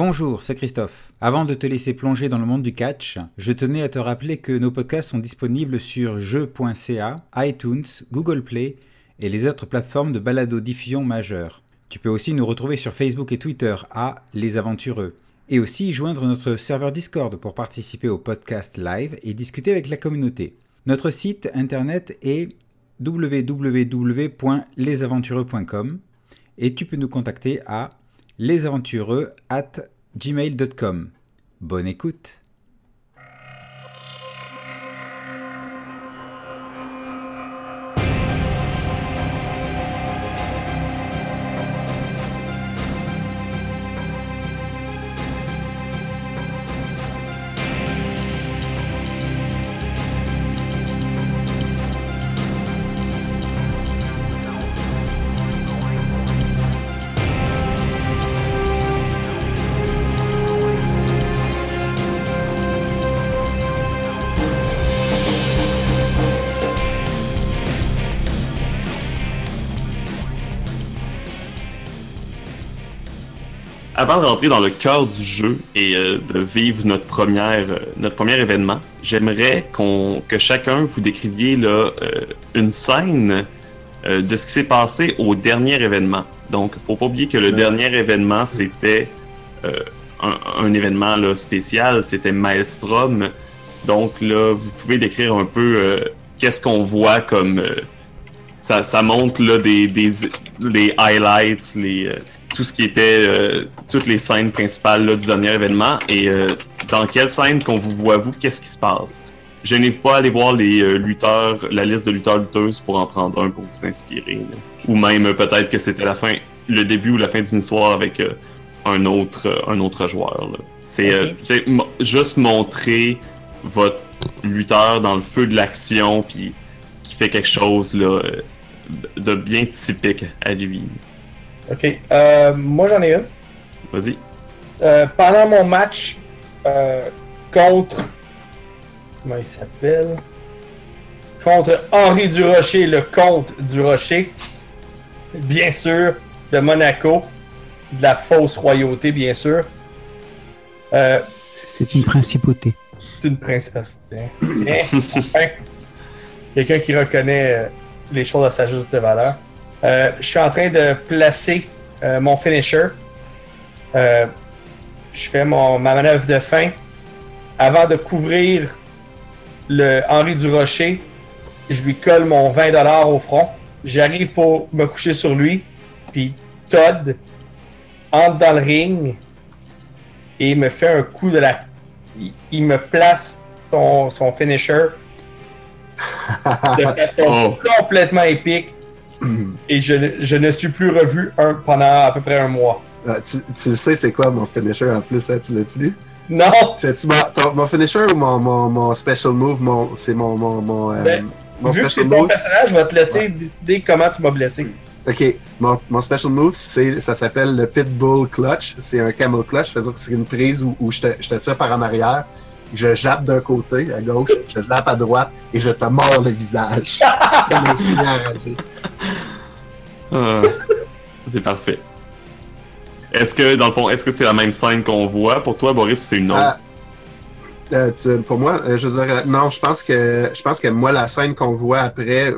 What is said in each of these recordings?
Bonjour, c'est Christophe. Avant de te laisser plonger dans le monde du catch, je tenais à te rappeler que nos podcasts sont disponibles sur jeux.ca, iTunes, Google Play et les autres plateformes de balado-diffusion majeures. Tu peux aussi nous retrouver sur Facebook et Twitter à Les Aventureux. Et aussi joindre notre serveur Discord pour participer au podcast live et discuter avec la communauté. Notre site internet est www.lesaventureux.com et tu peux nous contacter à lesaventureux at gmail.com. Bonne écoute avant de rentrer dans le cœur du jeu et euh, de vivre notre première euh, notre premier événement, j'aimerais qu'on que chacun vous décriviez là euh, une scène de ce qui s'est passé au dernier événement. Donc, faut pas oublier que le dernier événement c'était un, un, événement là, spécial, c'était Maelstrom. Donc là, vous pouvez décrire un peu qu'est-ce qu'on voit comme ça, ça montre là des, des les highlights, les tout ce qui était euh, toutes les scènes principales là, du dernier événement et euh, dans quelle scène qu'on vous voit vous, qu'est-ce qui se passe? Je n'ai pas aller voir les euh, lutteurs, la liste de lutteurs lutteuses pour en prendre un pour vous inspirer. Ou même peut-être que c'était la fin, le début ou la fin d'une histoire avec un autre un autre joueur. C'est juste montrer votre lutteur dans le feu de l'action puis qui fait quelque chose là, de bien typique à lui. Ok. Euh, moi, j'en ai une. Vas-y. Euh, pendant mon match euh, contre. Comment il s'appelle? Contre Henri Durocher, le comte Durocher. Bien sûr, de Monaco. De la fausse royauté, bien sûr. C'est une principauté. C'est une princesse. Tiens, Quelqu'un qui reconnaît les choses à sa juste valeur. Euh, je suis en train de placer euh, mon finisher. Euh, je fais mon, ma manœuvre de fin. Avant de couvrir le Henri du Rocher, je lui colle mon 20$ au front. J'arrive pour me coucher sur lui. Puis Todd entre dans le ring et me fait un coup de la. Il, me place son, son finisher de façon oh. complètement épique et je, je, ne suis plus revu un, pendant à peu près un mois. Ah, tu, tu, sais c'est quoi mon finisher en plus, hein, tu l'as-tu dit? Non! Tu, mon, mon, finisher ou mon, mon, mon special move, c'est mon, mon, mon, euh, ben, vu que c'est ton personnage, je vais te laisser décider comment tu m'as blessé. Ok, mon, mon special move, ça s'appelle le Pitbull Clutch. C'est un camel clutch, c'est-à-dire que c'est une prise où, où je, te, je te tire par en arrière, je jappe d'un côté, à gauche, je jappe à droite et je te mords le visage. Ah, c'est parfait. Est-ce que, dans le fond, est-ce que c'est la même scène qu'on voit? Pour toi, Boris, c'est une autre? Euh, euh, pour moi, euh, je dirais non. Je pense que je pense que moi la scène qu'on voit après,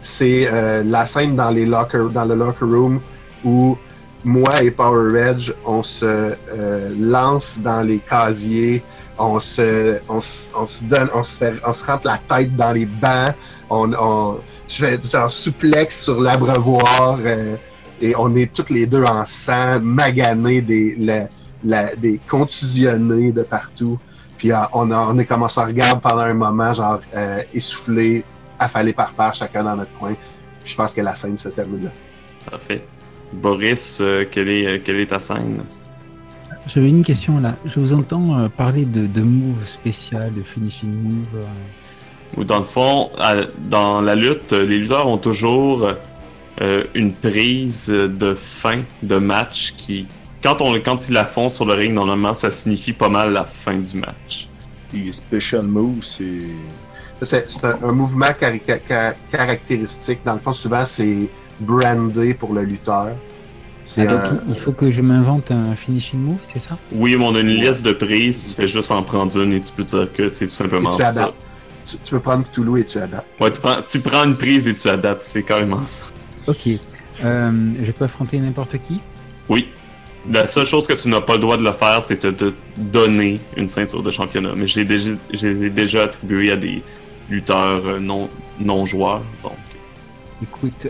c'est la scène dans les locker, dans le locker room où moi et Power Edge, on se lance dans les casiers, on se, on, se donne, on se fait, rentre la tête dans les bancs, on je fais genre souplex sur l'abreuvoir euh, et on est tous les deux en sang, maganés, des, des contusionnés de partout. Puis euh, on, a, on est comme on se regarde pendant un moment, genre euh, essoufflé, affalé par terre, chacun dans notre coin. je pense que la scène se termine là. Parfait. Boris, euh, quelle, est, quelle est ta scène? J'avais une question là. Je vous entends parler de, de move spécial, de finishing move. Ou dans le fond, dans la lutte, les lutteurs ont toujours euh, une prise de fin de match qui, quand, on, quand ils la font sur le ring, normalement, ça signifie pas mal la fin du match. Et special move, c'est. C'est un, mouvement caractéristique. Dans le fond, souvent, c'est brandé pour le lutteur. Ah, donc un- il- faut que je m'invente un finishing move, c'est ça? Oui, mais on a une liste de prises, tu fais juste en prendre une et tu peux dire que c'est tout simplement ça. Tu, tu peux prendre Cthulhu et tu adaptes. Ouais, tu prends, tu prends une prise et tu adaptes, c'est carrément ça. Ok. Euh, je peux affronter n'importe qui? Oui. La seule chose que tu n'as pas le droit de le faire, c'est de te donner une ceinture de championnat. Mais je, l'ai déjà, je les ai déjà attribués à des lutteurs euh, non, non joueurs. Donc, Écoute,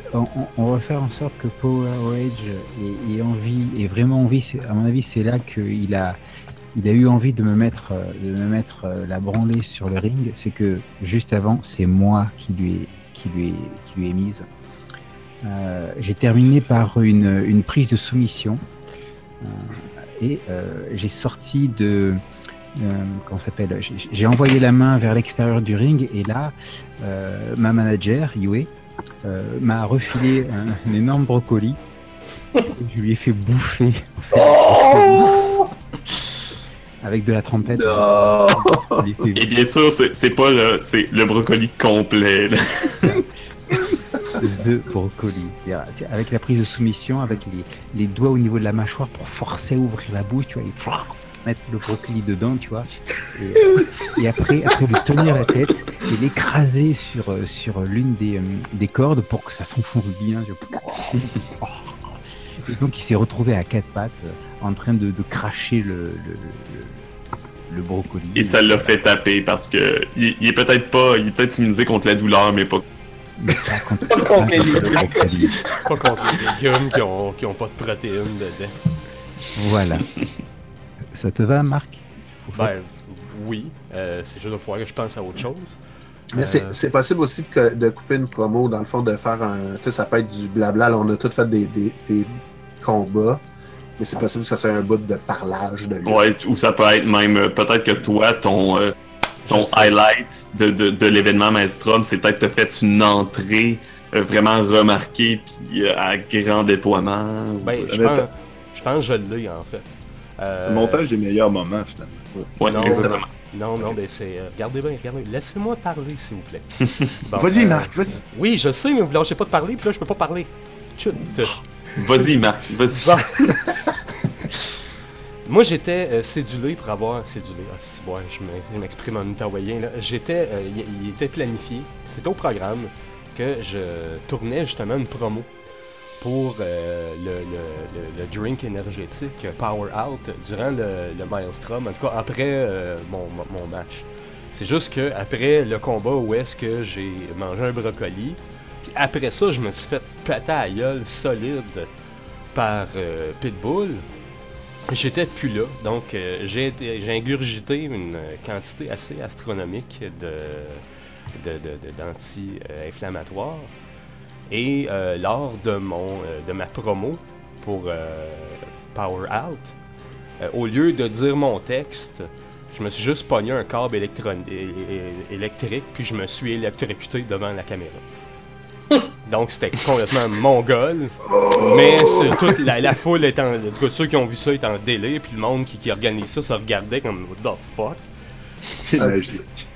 on, va faire en sorte que Power Rage ait, ait envie, ait vraiment envie. À mon avis, c'est là qu'il a, il a eu envie de me mettre, euh, de me mettre euh, la branlée sur le ring. C'est que juste avant, c'est moi qui lui ai, qui lui ai, qui lui ai mise. Euh, J'ai terminé par une, une prise de soumission Euh, et euh, j'ai sorti de comment s'appelle J'ai- envoyé la main vers l'extérieur du ring et là, ma manager Yue m'a refilé un, un énorme brocoli. Je lui ai fait bouffer avec de la trompette. Non! Et bien sûr, c'est pas le, c'est le brocoli complet. là. The brocoli. Avec la prise de soumission, avec les, les doigts au niveau de la mâchoire pour forcer à ouvrir la bouche, tu vois, et mettre le brocoli dedans, tu vois. Et, et après, après lui tenir la tête et l'écraser sur, sur l'une des, euh, des cordes pour que ça s'enfonce bien. tu vois. Et donc il s'est retrouvé à quatre pattes euh, en train de, de cracher le, le, le, le brocoli. Et ça l'a fait taper parce que il, il est peut-être pas, il est peut-être immunisé contre la douleur, mais pas. Mais pas contre, Pas contre les le brocoli. Pas contre les légumes qui ont, qui ont pas de protéines dedans. Voilà. Ça te va, Marc? Ben, oui. Euh, c'est juste de fois que je pense à autre chose. Mais Euh, c'est c'est possible aussi que- de couper une promo, dans le fond, de faire un. Tu sais, ça peut être du blabla. Là, on a tous fait des, des, des combats. Mais c'est possible que ça soit un bout de parlage de lui. Ouais, ou ça peut être même, euh, peut-être que toi, ton, euh, ton highlight de, de, de l'événement Maelstrom, c'est peut-être te fait une entrée euh, vraiment remarquée puis euh, à grand déploiement. ou- Ben, je Mais pense, je pense que je l'ai, en fait. Euh, Le montage des meilleurs moments, finalement. Ouais, non, exactement. Non, non, ben c'est. euh, regardez bien, regardez. Laissez-moi parler, s'il vous plaît. Bon, Vas-y, euh, Marc, vas-y. Oui, je sais, mais vous lâchez pas de parler, puis là, je peux pas parler. Chut. Vas-y, Marc, vas-y. Moi, j'étais euh, cédulé pour avoir. Cédulé, ah, si, je m'ex- je m'exprime en là. J'étais. euh, il était planifié. C'était au programme que je tournais justement une promo pour euh, le, le- drink énergétique Power Out durant le, Maelstrom, en tout cas après mon match. C'est juste que après le combat où est-ce que j'ai mangé un brocoli, après ça, je me suis fait péter à gueule solide par euh, Pitbull. J'étais plus là, donc euh, j'ai ingurgité une euh, quantité assez astronomique de d'anti-inflammatoires. Et lors de mon de ma promo pour Power Out, au lieu de dire mon texte, je me suis juste pogné un câble électrique, puis je me suis électrocuté devant la caméra. Donc c'était complètement mongol. Mais c'est toute la, la foule est en. en tout cas, ceux qui ont vu ça étaient en délai, puis le monde qui, qui organise ça se regardait comme What the fuck? C'est Ah.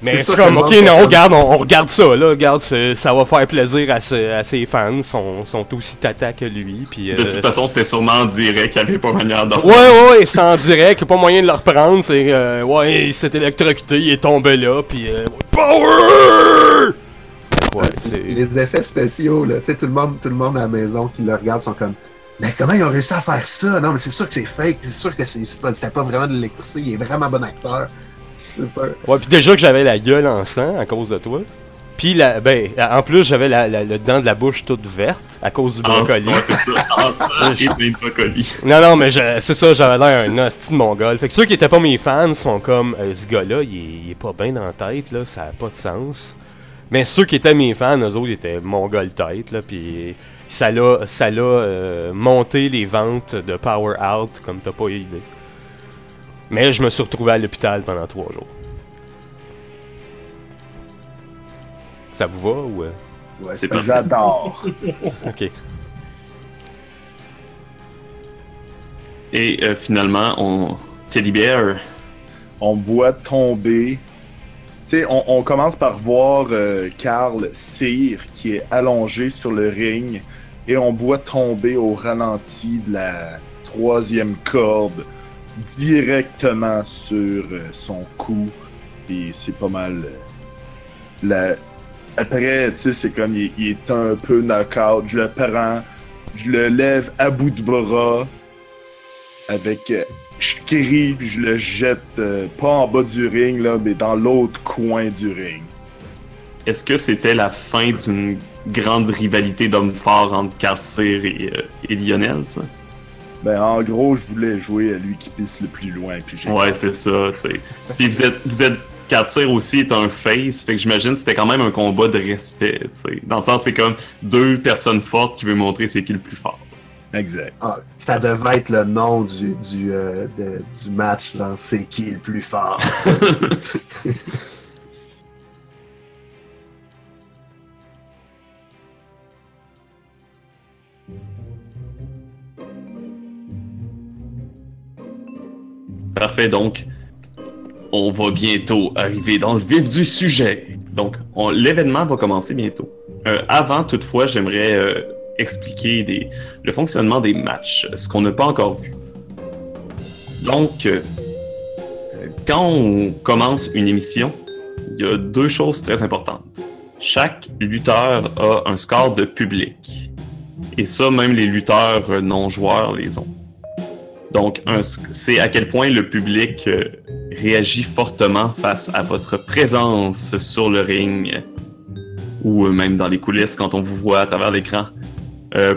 Mais C'est comme, ok, non, fait regarde, on, on regarde ça, là, regarde, ça va faire plaisir à, ses- à ses fans, sont, sont aussi tata que lui, puis... De euh, toute façon, c'était sûrement en direct, il n'y avait pas manière d'en Ouais, ouais, ouais, c'était en direct, pas moyen de le reprendre, c'est, euh, ouais, il s'est électrocuté, il est tombé là, puis euh, Power! Ouais, c'est... Les effets spéciaux, là, tu sais, tout le monde, tout le monde à la maison qui le regarde sont comme. Mais comment ils ont réussi à faire ça? Non, mais c'est sûr que c'est fake, c'est sûr que c'est c'est pas, c'était pas vraiment de l'électricité, il est vraiment bon acteur. C'est sûr. Ouais, puis déjà que j'avais la gueule en sang à cause de toi. Puis, la, ben, en plus, j'avais la, la- le dent de la bouche toute verte à cause du brocoli. Ça. Et plein de brocoli. Non, non, mais je- c'est ça, j'avais l'air un hostie de mongol. Fait que ceux qui étaient pas mes fans sont comme, euh, ce gars-là, il, est- il est pas bien dans la tête, là, ça a pas de sens. Mais ceux qui étaient mes fans, eux autres, ils étaient mongol tête, là, puis ça l'a, ça l'a euh, monté les ventes de Power Out, comme t'as pas eu idée. Mais je me suis retrouvé à l'hôpital pendant trois jours. Ça vous va ou... euh? Ouais, C'est pas-. J'adore. Ok. Et euh, finalement, on... Teddy Bear? On me voit tomber. On, commence par voir euh, Carl Cyr qui est allongé sur le ring et on voit tomber au ralenti de la troisième corde directement sur euh, son cou. Et c'est pas mal. euh. Après, tu sais, c'est comme il, il est un peu knockout. Je le prends, je le lève à bout de bras avec. Je crie puis je le jette euh, pas en bas du ring, là, mais dans l'autre coin du ring. Est-ce que c'était la fin d'une grande rivalité d'hommes forts entre Carcir et, euh, et Lionel, ça? Ben, en gros, je voulais jouer à lui qui pisse le plus loin. Puis Ouais, c'est ça, tu sais. Puis vous êtes, vous êtes, aussi est un face, fait que j'imagine que c'était quand même un combat de respect, tu sais. Dans le sens, c'est comme deux personnes fortes qui veulent montrer c'est qui le plus fort. Exact. Ah, ça devait être le nom du, du, euh, de- du match, genre, c'est qui le plus fort? Parfait, donc on va bientôt arriver dans le vif du sujet. Donc, on- l'événement va commencer bientôt. Euh, avant, toutefois, j'aimerais euh, expliquer le fonctionnement des matchs, ce qu'on n'a pas encore vu. Donc, euh, quand on commence une émission, il y a deux choses très importantes. Chaque lutteur a un score de public. Et ça, même les lutteurs non-joueurs les ont. Donc, c'est à quel point le public euh, réagit fortement face à votre présence sur le ring ou même dans les coulisses quand on vous voit à travers l'écran. Euh,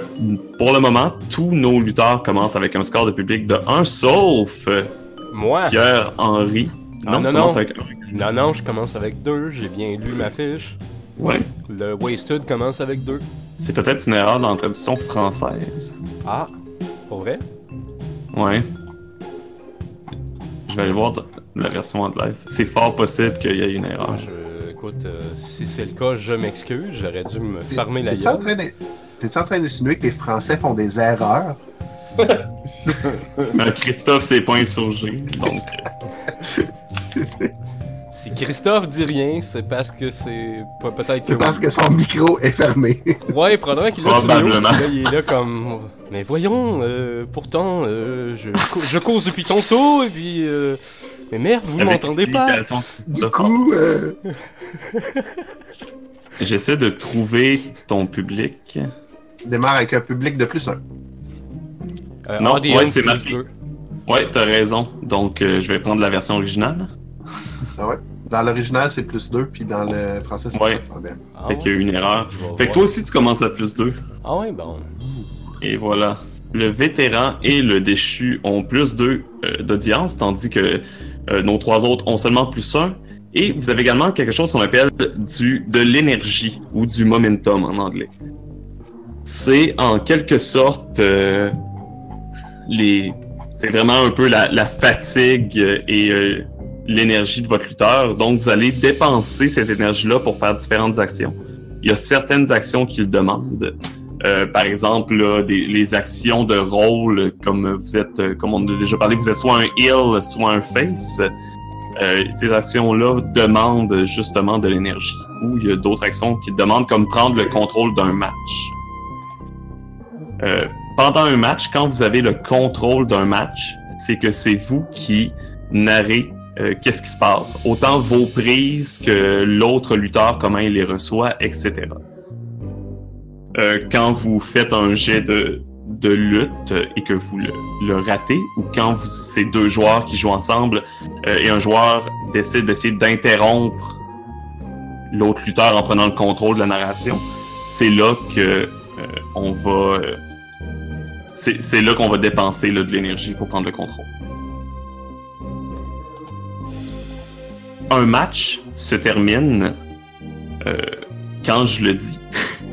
pour le moment, tous nos lutteurs commencent avec un score de public de 1, sauf euh, Moi? Pierre-Henri. Ah, non, tu non. commences avec un. Non, non, je commence avec deux. J'ai bien lu ma fiche. Ouais. Le Wasted commence avec deux. C'est peut-être une erreur dans la traduction française. Ah, pour vrai? Ouais. Je vais aller voir la version anglaise. C'est fort possible qu'il y ait une erreur. Je, écoute, euh, si c'est le cas, je m'excuse. J'aurais dû me fermer la gueule. T'es-tu en train d'insinuer que les Français font des erreurs? Euh, Christophe s'est pas insurgé, donc euh, Si Christophe dit rien, c'est parce que c'est peut-être que. C'est parce que son micro est fermé. Ouais, probablement qu'il a sur le là, il est là comme. Mais voyons, euh, pourtant, euh, je, je cause depuis tantôt, et puis. euh, Mais merde, vous m'entendez pas? Du coup, euh, J'essaie de trouver ton public. Démarre avec un public de plus un. Euh, Non, ouais, c'est plus marqué. Ouais, t'as raison. Donc, euh, je vais prendre la version originale. Ah ouais? Dans l'original, c'est plus 2, puis dans le français, c'est Ouais. plus un. Ah fait ouais? qu'il y a eu une erreur. Fait que toi aussi, tu commences à plus 2. Ah ouais, bon. Et voilà. Le vétéran et le déchu ont plus 2 d'audience, tandis que euh, nos trois autres ont seulement plus 1. Et vous avez également quelque chose qu'on appelle du, de l'énergie ou du momentum en anglais. C'est en quelque sorte euh, les. C'est vraiment un peu la, la fatigue euh, et euh, l'énergie de votre lutteur. Donc, vous allez dépenser cette énergie-là pour faire différentes actions. Il y a certaines actions qu'il demande. Euh, par exemple, là, des- les actions de rôle, comme vous êtes, euh, comme on a déjà parlé, vous êtes soit un heal, soit un face. Euh, ces actions-là demandent justement de l'énergie. Ou il y a d'autres actions qui demandent comme prendre le contrôle d'un match. Euh, pendant un match, quand vous avez le contrôle d'un match, c'est que c'est vous qui narrez euh, qu'est-ce qui se passe. Autant vos prises que l'autre lutteur, comment il les reçoit, etc. Euh, quand vous faites un jet de, lutte et que vous le, ratez, ou quand vous, c'est deux joueurs qui jouent ensemble et un joueur décide d'essayer d'interrompre l'autre lutteur en prenant le contrôle de la narration, c'est là que on va c'est là qu'on va dépenser de l'énergie pour prendre le contrôle. Un match se termine euh, quand je le dis.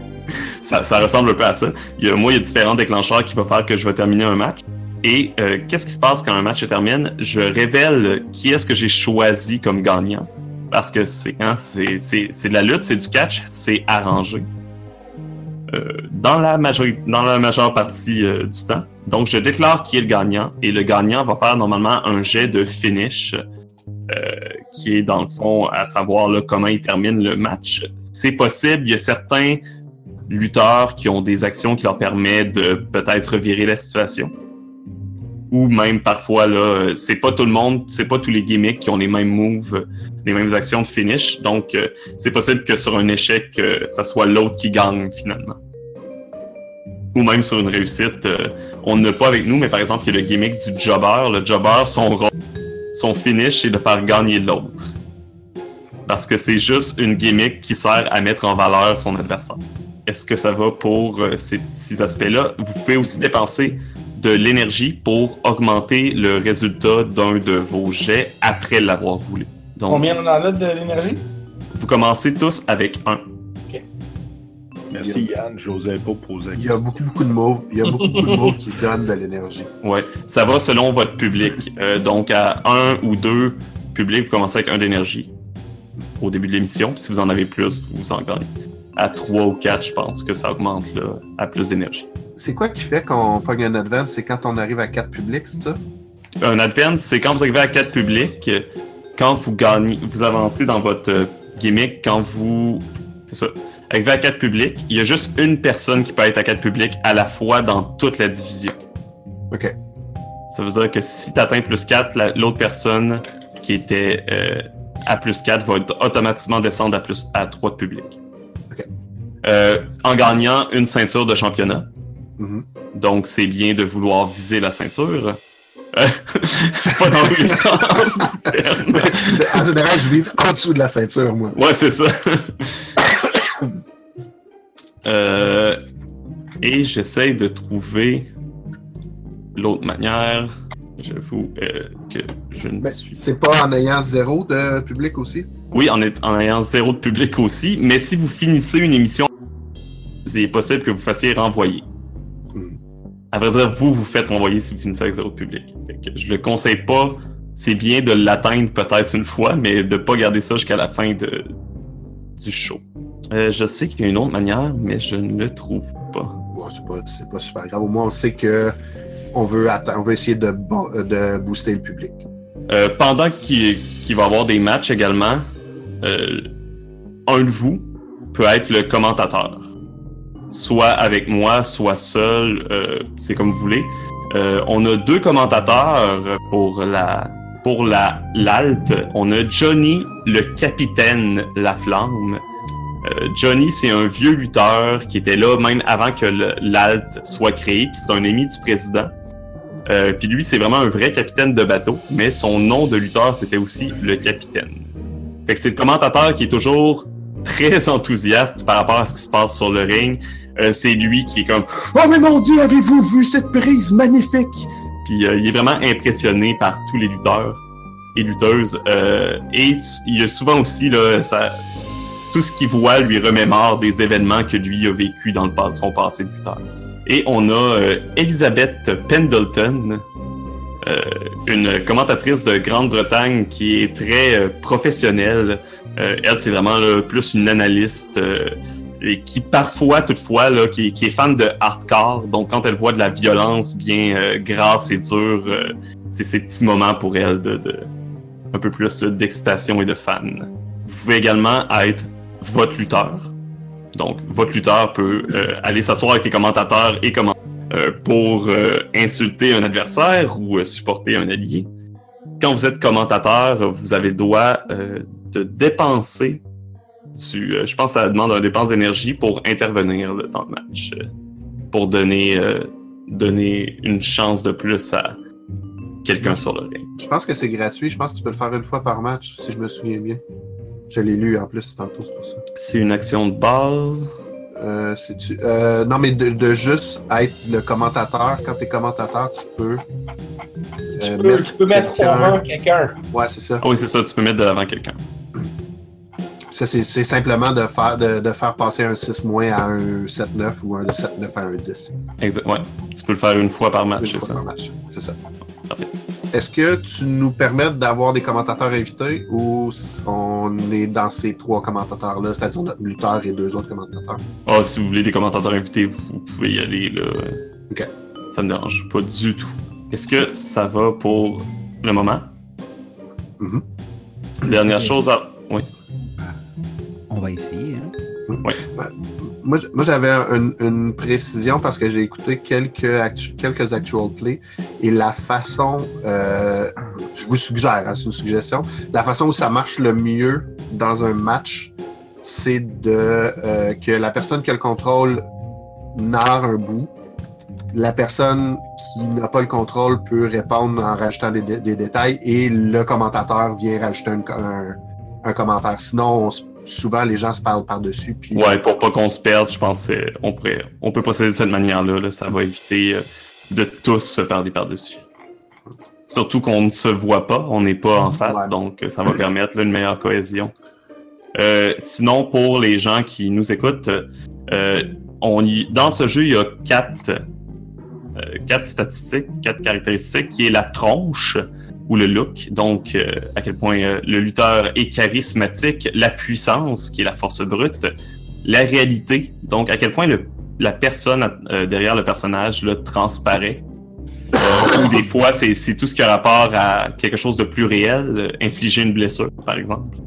ça, ressemble un peu à ça. Il y a, moi, il y a différents déclencheurs qui vont faire que je vais terminer un match. Et euh, qu'est-ce qui se passe quand un match se termine? Je révèle qui est-ce que j'ai choisi comme gagnant. Parce que c'est hein, de la lutte, c'est du catch, c'est arrangé. Euh, dans, la dans la majeure partie euh, du temps. Donc, je déclare qui est le gagnant. Et le gagnant va faire normalement un jet de finish. euh, qui est dans le fond à savoir là, comment il termine le match. C'est possible, il y a certains lutteurs qui ont des actions qui leur permettent de peut-être virer la situation. Ou même parfois, là, c'est pas tout le monde, c'est pas tous les gimmicks qui ont les mêmes moves, les mêmes actions de finish. Donc, euh, c'est possible que sur un échec, euh, ça soit l'autre qui gagne finalement. Ou même sur une réussite, euh, on n'a pas avec nous, mais par exemple, il y a le gimmick du jobber. Le jobber, son rôle, son finish, c'est de faire gagner l'autre. Parce que c'est juste une gimmick qui sert à mettre en valeur son adversaire. Est-ce que ça va pour euh, ces petits aspects-là? Vous pouvez aussi dépenser de l'énergie pour augmenter le résultat d'un de vos jets après l'avoir roulé. Donc, Combien on en a de l'énergie? vous commencez tous avec un. Merci Yann, j'osais pas poser la Il y a question. beaucoup, beaucoup de mots. Il y a beaucoup, beaucoup de mots qui donnent de l'énergie. Ouais, ça va selon votre public. Euh, donc, à un ou deux publics, vous commencez avec un d'énergie au début de l'émission. Puis si vous en avez plus, vous en gagnez. À trois ou quatre, je pense que ça augmente là, à plus d'énergie. C'est quoi qui fait qu'on pogne un advance? C'est quand on arrive à 4 publics, c'est ça? Un advance, c'est quand vous arrivez à quatre publics, quand vous gagnez, vous avancez dans votre euh, gimmick, quand vous. C'est ça. Arrivez à quatre publics, il y a juste une personne qui peut être à quatre publics à la fois dans toute la division. OK. Ça veut dire que si tu atteins plus 4, la- l'autre personne qui était euh, à plus 4 va auto- automatiquement descendre à, plus, à 3 de public. Ok. Euh, en gagnant une ceinture de championnat. Mhm. Donc, c'est bien de vouloir viser la ceinture. Euh, pas dans tous les sens du terme. en général, je vise en dessous de la ceinture, moi. Ouais, c'est ça. Euh, et j'essaye de trouver l'autre manière. J'avoue euh, que je ne Ben, suis c'est pas en ayant zéro de public aussi? Oui, en, est- en ayant zéro de public aussi, mais si vous finissez une émission, c'est possible que vous fassiez renvoyer. À vrai dire, vous, vous faites renvoyer si vous finissez avec zéro public. Fait que je le conseille pas. C'est bien de l'atteindre peut-être une fois, mais de pas garder ça jusqu'à la fin de, du show. Euh, je sais qu'il y a une autre manière, mais je ne le trouve pas. Bon, c'est pas, c'est pas super grave. Au moins, on sait que on veut, on veut essayer de, bo- de booster le public. Euh, pendant qu'il qu'il va y avoir des matchs également, euh, un de vous peut être le commentateur. Soit avec moi, soit seul, euh, c'est comme vous voulez. Euh, on a deux commentateurs pour la pour la l'alt. On a Johnny, le capitaine La Flamme. Euh, Johnny, c'est un vieux lutteur qui était là même avant que l'alt soit créé, puis c'est un ami du président. Euh, puis lui, c'est vraiment un vrai capitaine de bateau, mais son nom de lutteur, c'était aussi le capitaine. Fait que c'est le commentateur qui est toujours très enthousiaste par rapport à ce qui se passe sur le ring. Euh, c'est lui qui est comme « Oh mais mon Dieu, avez-vous vu cette prise magnifique? » Puis euh, il est vraiment impressionné par tous les lutteurs et lutteuses. Euh, et il y a souvent aussi, là, tout ce qu'il voit lui remémore des événements que lui a vécu dans le, son passé de lutteur. Et on a Elizabeth Pendleton, une commentatrice de Grande-Bretagne qui est très professionnelle. Elle, c'est vraiment plus une analyste et qui parfois, toutefois, là, qui, qui est fan de hardcore. Donc, quand elle voit de la violence bien euh, grasse et dure, euh, c'est ces petits moments pour elle de, de un peu plus d'excitation et de fan. Vous pouvez également être votre lutteur. Donc, votre lutteur peut euh, aller s'asseoir avec les commentateurs et comment euh, pour euh, insulter un adversaire ou euh, supporter un allié. Quand vous êtes commentateur, vous avez le droit de dépenser euh, je pense que ça demande une dépense d'énergie pour intervenir là, dans le match, euh, pour donner, euh, donner une chance de plus à quelqu'un sur le ring. Je pense que c'est gratuit. Je pense que tu peux le faire une fois par match, si je me souviens bien. Je l'ai lu en plus tantôt, c'est pour ça. C'est une action de base? Euh, euh, non, mais de, de juste être le commentateur. Quand tu es commentateur, tu peux. Tu euh, peux, tu peux mettre quelqu'un- over quelqu'un. Ouais, c'est ça. Ah oui, c'est ça, tu peux mettre de l'avant quelqu'un. Ça, c'est simplement de faire, de, de faire passer un 6- à un 7-9 ou un 7-9 à un 10. Exact, ouais. Tu peux le faire une fois par match, Une c'est fois ça. par match. C'est ça. Parfait. Est-ce que tu nous permets d'avoir des commentateurs invités ou on est dans ces trois commentateurs-là, c'est-à-dire notre lutteur et deux autres commentateurs? Ah, si vous voulez des commentateurs invités, vous, pouvez y aller, là. Ok. Ça me dérange pas du tout. Est-ce que ça va pour le moment? Mhm. Dernière chose à... Oui. On va essayer. Hein. moi, j- moi, j'avais un- une précision parce que j'ai écouté quelques, actu- quelques actual play et la façon, euh, je vous suggère, hein, c'est une suggestion, la façon où ça marche le mieux dans un match, c'est de euh, que la personne qui a le contrôle narre un bout. La personne qui n'a pas le contrôle peut répondre en rajoutant des, dé- des détails et le commentateur vient rajouter un, un- un commentaire. Sinon, on s- souvent les gens se parlent par-dessus. Puis Ouais, pour pas qu'on se perde, je pense qu'on pourrait, on peut procéder de cette manière-là. là. Ça va éviter euh, de tous se parler par-dessus. Surtout qu'on ne se voit pas, on n'est pas en face, Ouais. donc euh, ça va permettre là, une meilleure cohésion. Euh, sinon, pour les gens qui nous écoutent, euh, on y- dans ce jeu, il y a quatre, euh, quatre statistiques, quatre caractéristiques, qui est la tronche ou le look, donc euh, à quel point euh, le lutteur est charismatique, la puissance, qui est la force brute, la réalité, donc à quel point le, la personne euh, derrière le personnage là, transparaît. Ou des fois, c'est tout ce qui a rapport à quelque chose de plus réel, infliger une blessure, par exemple.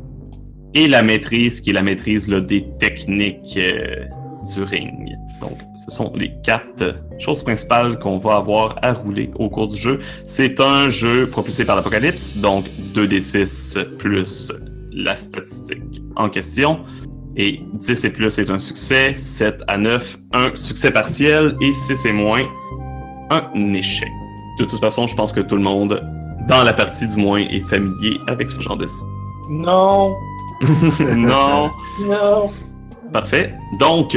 Et la maîtrise, qui est la maîtrise des techniques du ring. Donc, ce sont les quatre choses principales qu'on va avoir à rouler au cours du jeu. C'est un jeu propulsé par l'Apocalypse, donc 2d6 plus la statistique en question. Et 10 et plus est un succès, 7 à 9, un succès partiel, et 6 et moins, un échec. De toute façon, je pense que tout le monde, dans la partie du moins, est familier avec ce genre de système. Non, non. non. Parfait. Donc,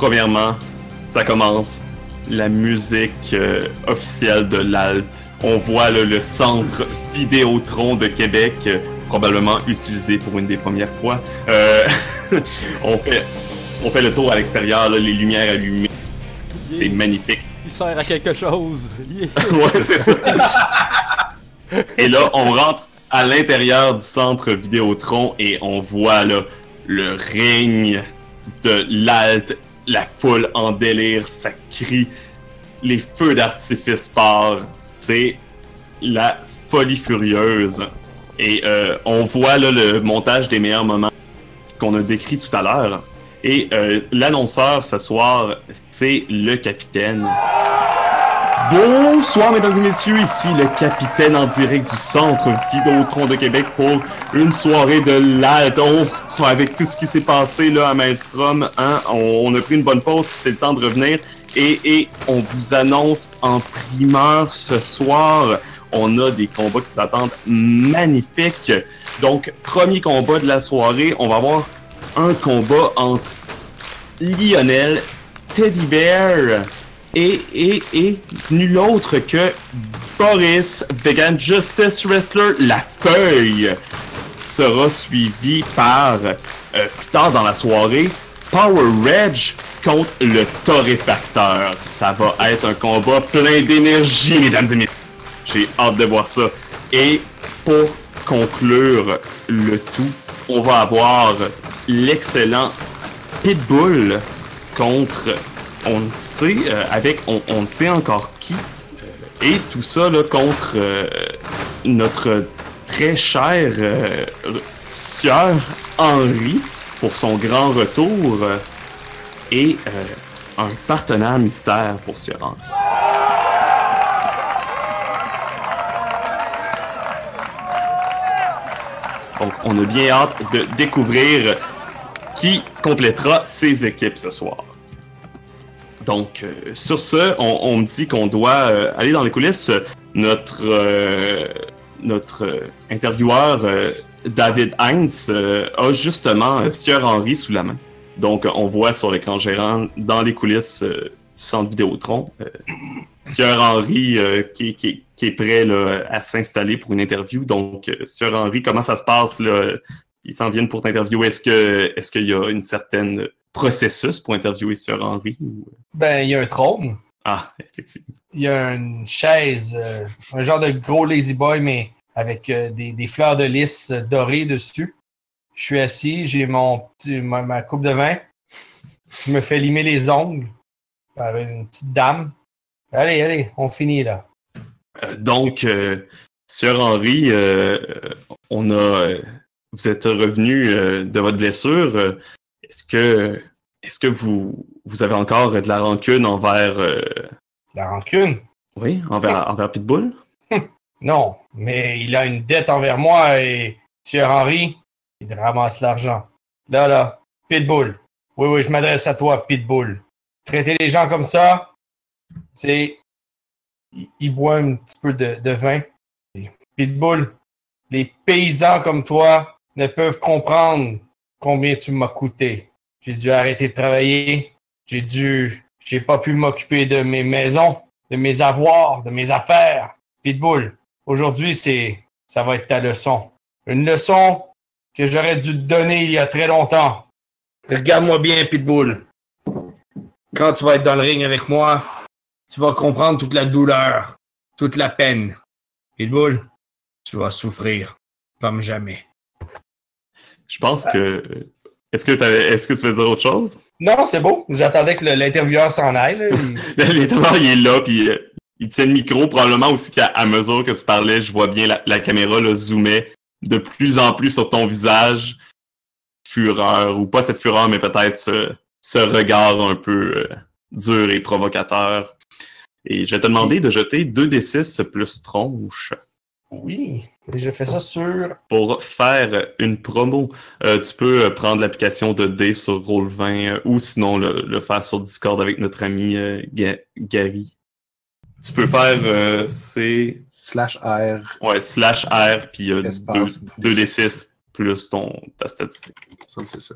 premièrement, ça commence la musique euh, officielle de l'Alt. On voit là, le centre Vidéotron de Québec, euh, probablement utilisé pour une des premières fois. Euh, on, fait, on fait le tour à l'extérieur, les lumières allumées. C'est magnifique. Il sert à quelque chose. Ouais, c'est ça. et là, on rentre à l'intérieur du centre Vidéotron et on voit là le ring de l'Alt, la foule en délire, ça crie, les feux d'artifice partent, c'est la folie furieuse. Et euh, on voit là le montage des meilleurs moments qu'on a décrit tout à l'heure. Et euh, l'annonceur ce soir, c'est le capitaine. Bonsoir mesdames et messieurs, ici le capitaine en direct du centre Vidéotron de Québec pour une soirée de l'Alton. Avec tout ce qui s'est passé là à Maelstrom, hein, on, on a pris une bonne pause puis c'est le temps de revenir. Et, et on vous annonce en primeur ce soir, on a des combats qui vous attendent magnifiques. Donc premier combat de la soirée, on va avoir un combat entre Lionel, Teddy Bear et, et, et nul autre que Boris, Vegan Justice Wrestler, la feuille, sera suivi par, euh, plus tard dans la soirée, Power Reg contre le Torréfacteur. Ça va être un combat plein d'énergie, mesdames et messieurs. J'ai hâte de voir ça. Et pour conclure le tout, on va avoir l'excellent Pitbull contre on ne sait euh, avec on, on ne sait encore qui et tout ça là, contre euh, notre très cher euh, sieur Henri pour son grand retour euh, et euh, un partenaire mystère pour sieur Henri. Donc, on a bien hâte de découvrir qui complétera ces équipes ce soir. Donc, euh, sur ce, on, on me dit qu'on doit euh, aller dans les coulisses. Notre, euh, notre euh, intervieweur, euh, David Heinz, euh, a justement Sieur Henry sous la main. Donc, on voit sur l'écran gérant, dans les coulisses du centre Vidéotron, Sieur Henry qui, qui- qui est prêt là, à s'installer pour une interview. Donc, Sieur Henry, comment ça se passe? Là? Ils s'en viennent pour t'interviewer. Est-ce que est-ce qu'il y a une certaine processus pour interviewer Sieur Henry? ou- Ben, il y a un trône, Ah, effectivement. il y a une chaise, euh, un genre de gros lazy boy, mais avec euh, des, des fleurs de lys euh, dorées dessus. Je suis assis, j'ai mon petit, ma, ma coupe de vin. Je me fais limer les ongles par une petite dame. Allez, allez, on finit là. Euh, donc, euh, Sieur Henry, euh, on a, euh, vous êtes revenu euh, de votre blessure. Est-ce que, est-ce que vous, vous avez encore de la rancune envers, euh, La rancune? oui, envers, envers Pitbull? Non, mais il a une dette envers moi et Sieur Henry, il ramasse l'argent. Là, là, Pitbull. Oui, oui, je m'adresse à toi, Pitbull. Traiter les gens comme ça, c'est. Il, boit un petit peu de, de vin. Pitbull, les paysans comme toi ne peuvent comprendre combien tu m'as coûté. J'ai dû arrêter de travailler. J'ai dû. J'ai pas pu m'occuper de mes maisons, de mes avoirs, de mes affaires. Pitbull, Aujourd'hui, c'est, ça va être ta leçon. Une leçon que j'aurais dû te donner il y a très longtemps. Regarde-moi bien, Pitbull. Quand tu vas être dans le ring avec moi, tu vas comprendre toute la douleur, toute la peine. Pitbull, tu vas souffrir comme jamais. Je pense que, est-ce que t'avais- est-ce que tu veux dire autre chose? Non, c'est beau. J'attendais que le- l'intervieweur s'en aille. là. Il- est là, puis euh, il tient le micro. Probablement aussi qu'à mesure que tu parlais, je vois bien la, la caméra là, zoomait de plus en plus sur ton visage. Fureur, ou pas cette fureur, mais peut-être ce, ce regard un peu euh, dur et provocateur. Et je vais te demander de jeter 2d6 plus tronche Oui, et je fais ça sur. pour faire une promo. Euh, tu peux euh, prendre l'application de D sur Roll20 euh, ou sinon le, le faire sur Discord avec notre ami euh, Ga- Gary. Tu peux faire euh, c'est Slash R, ouais slash R puis euh, Espace. 2 d 6 plus ton ta statistique. ça me c'est ça.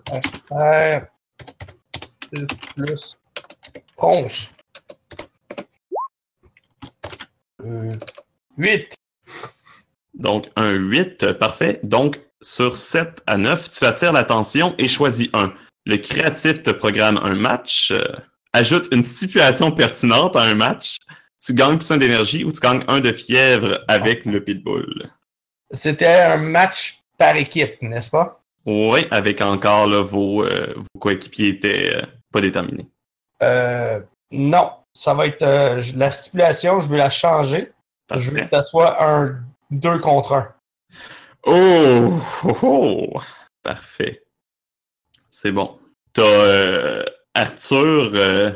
R. 6 plus. Tronche. Euh, 8. Donc un 8, euh, parfait. Donc sur 7 à 9, tu attires l'attention et choisis un. Le créatif te programme un match, euh, ajoute une situation pertinente à un match, tu gagnes plus un d'énergie ou tu gagnes un de fièvre avec le pitbull. C'était un match par équipe, n'est-ce pas? Oui, avec encore là, vos, euh, vos coéquipiers étaient euh, pas déterminés. Euh, non. Ça va être la stipulation, je veux la changer. Je veux que ça soit un 2 contre 1. Oh, oh, oh! Parfait. C'est bon. T'as euh, Arthur euh,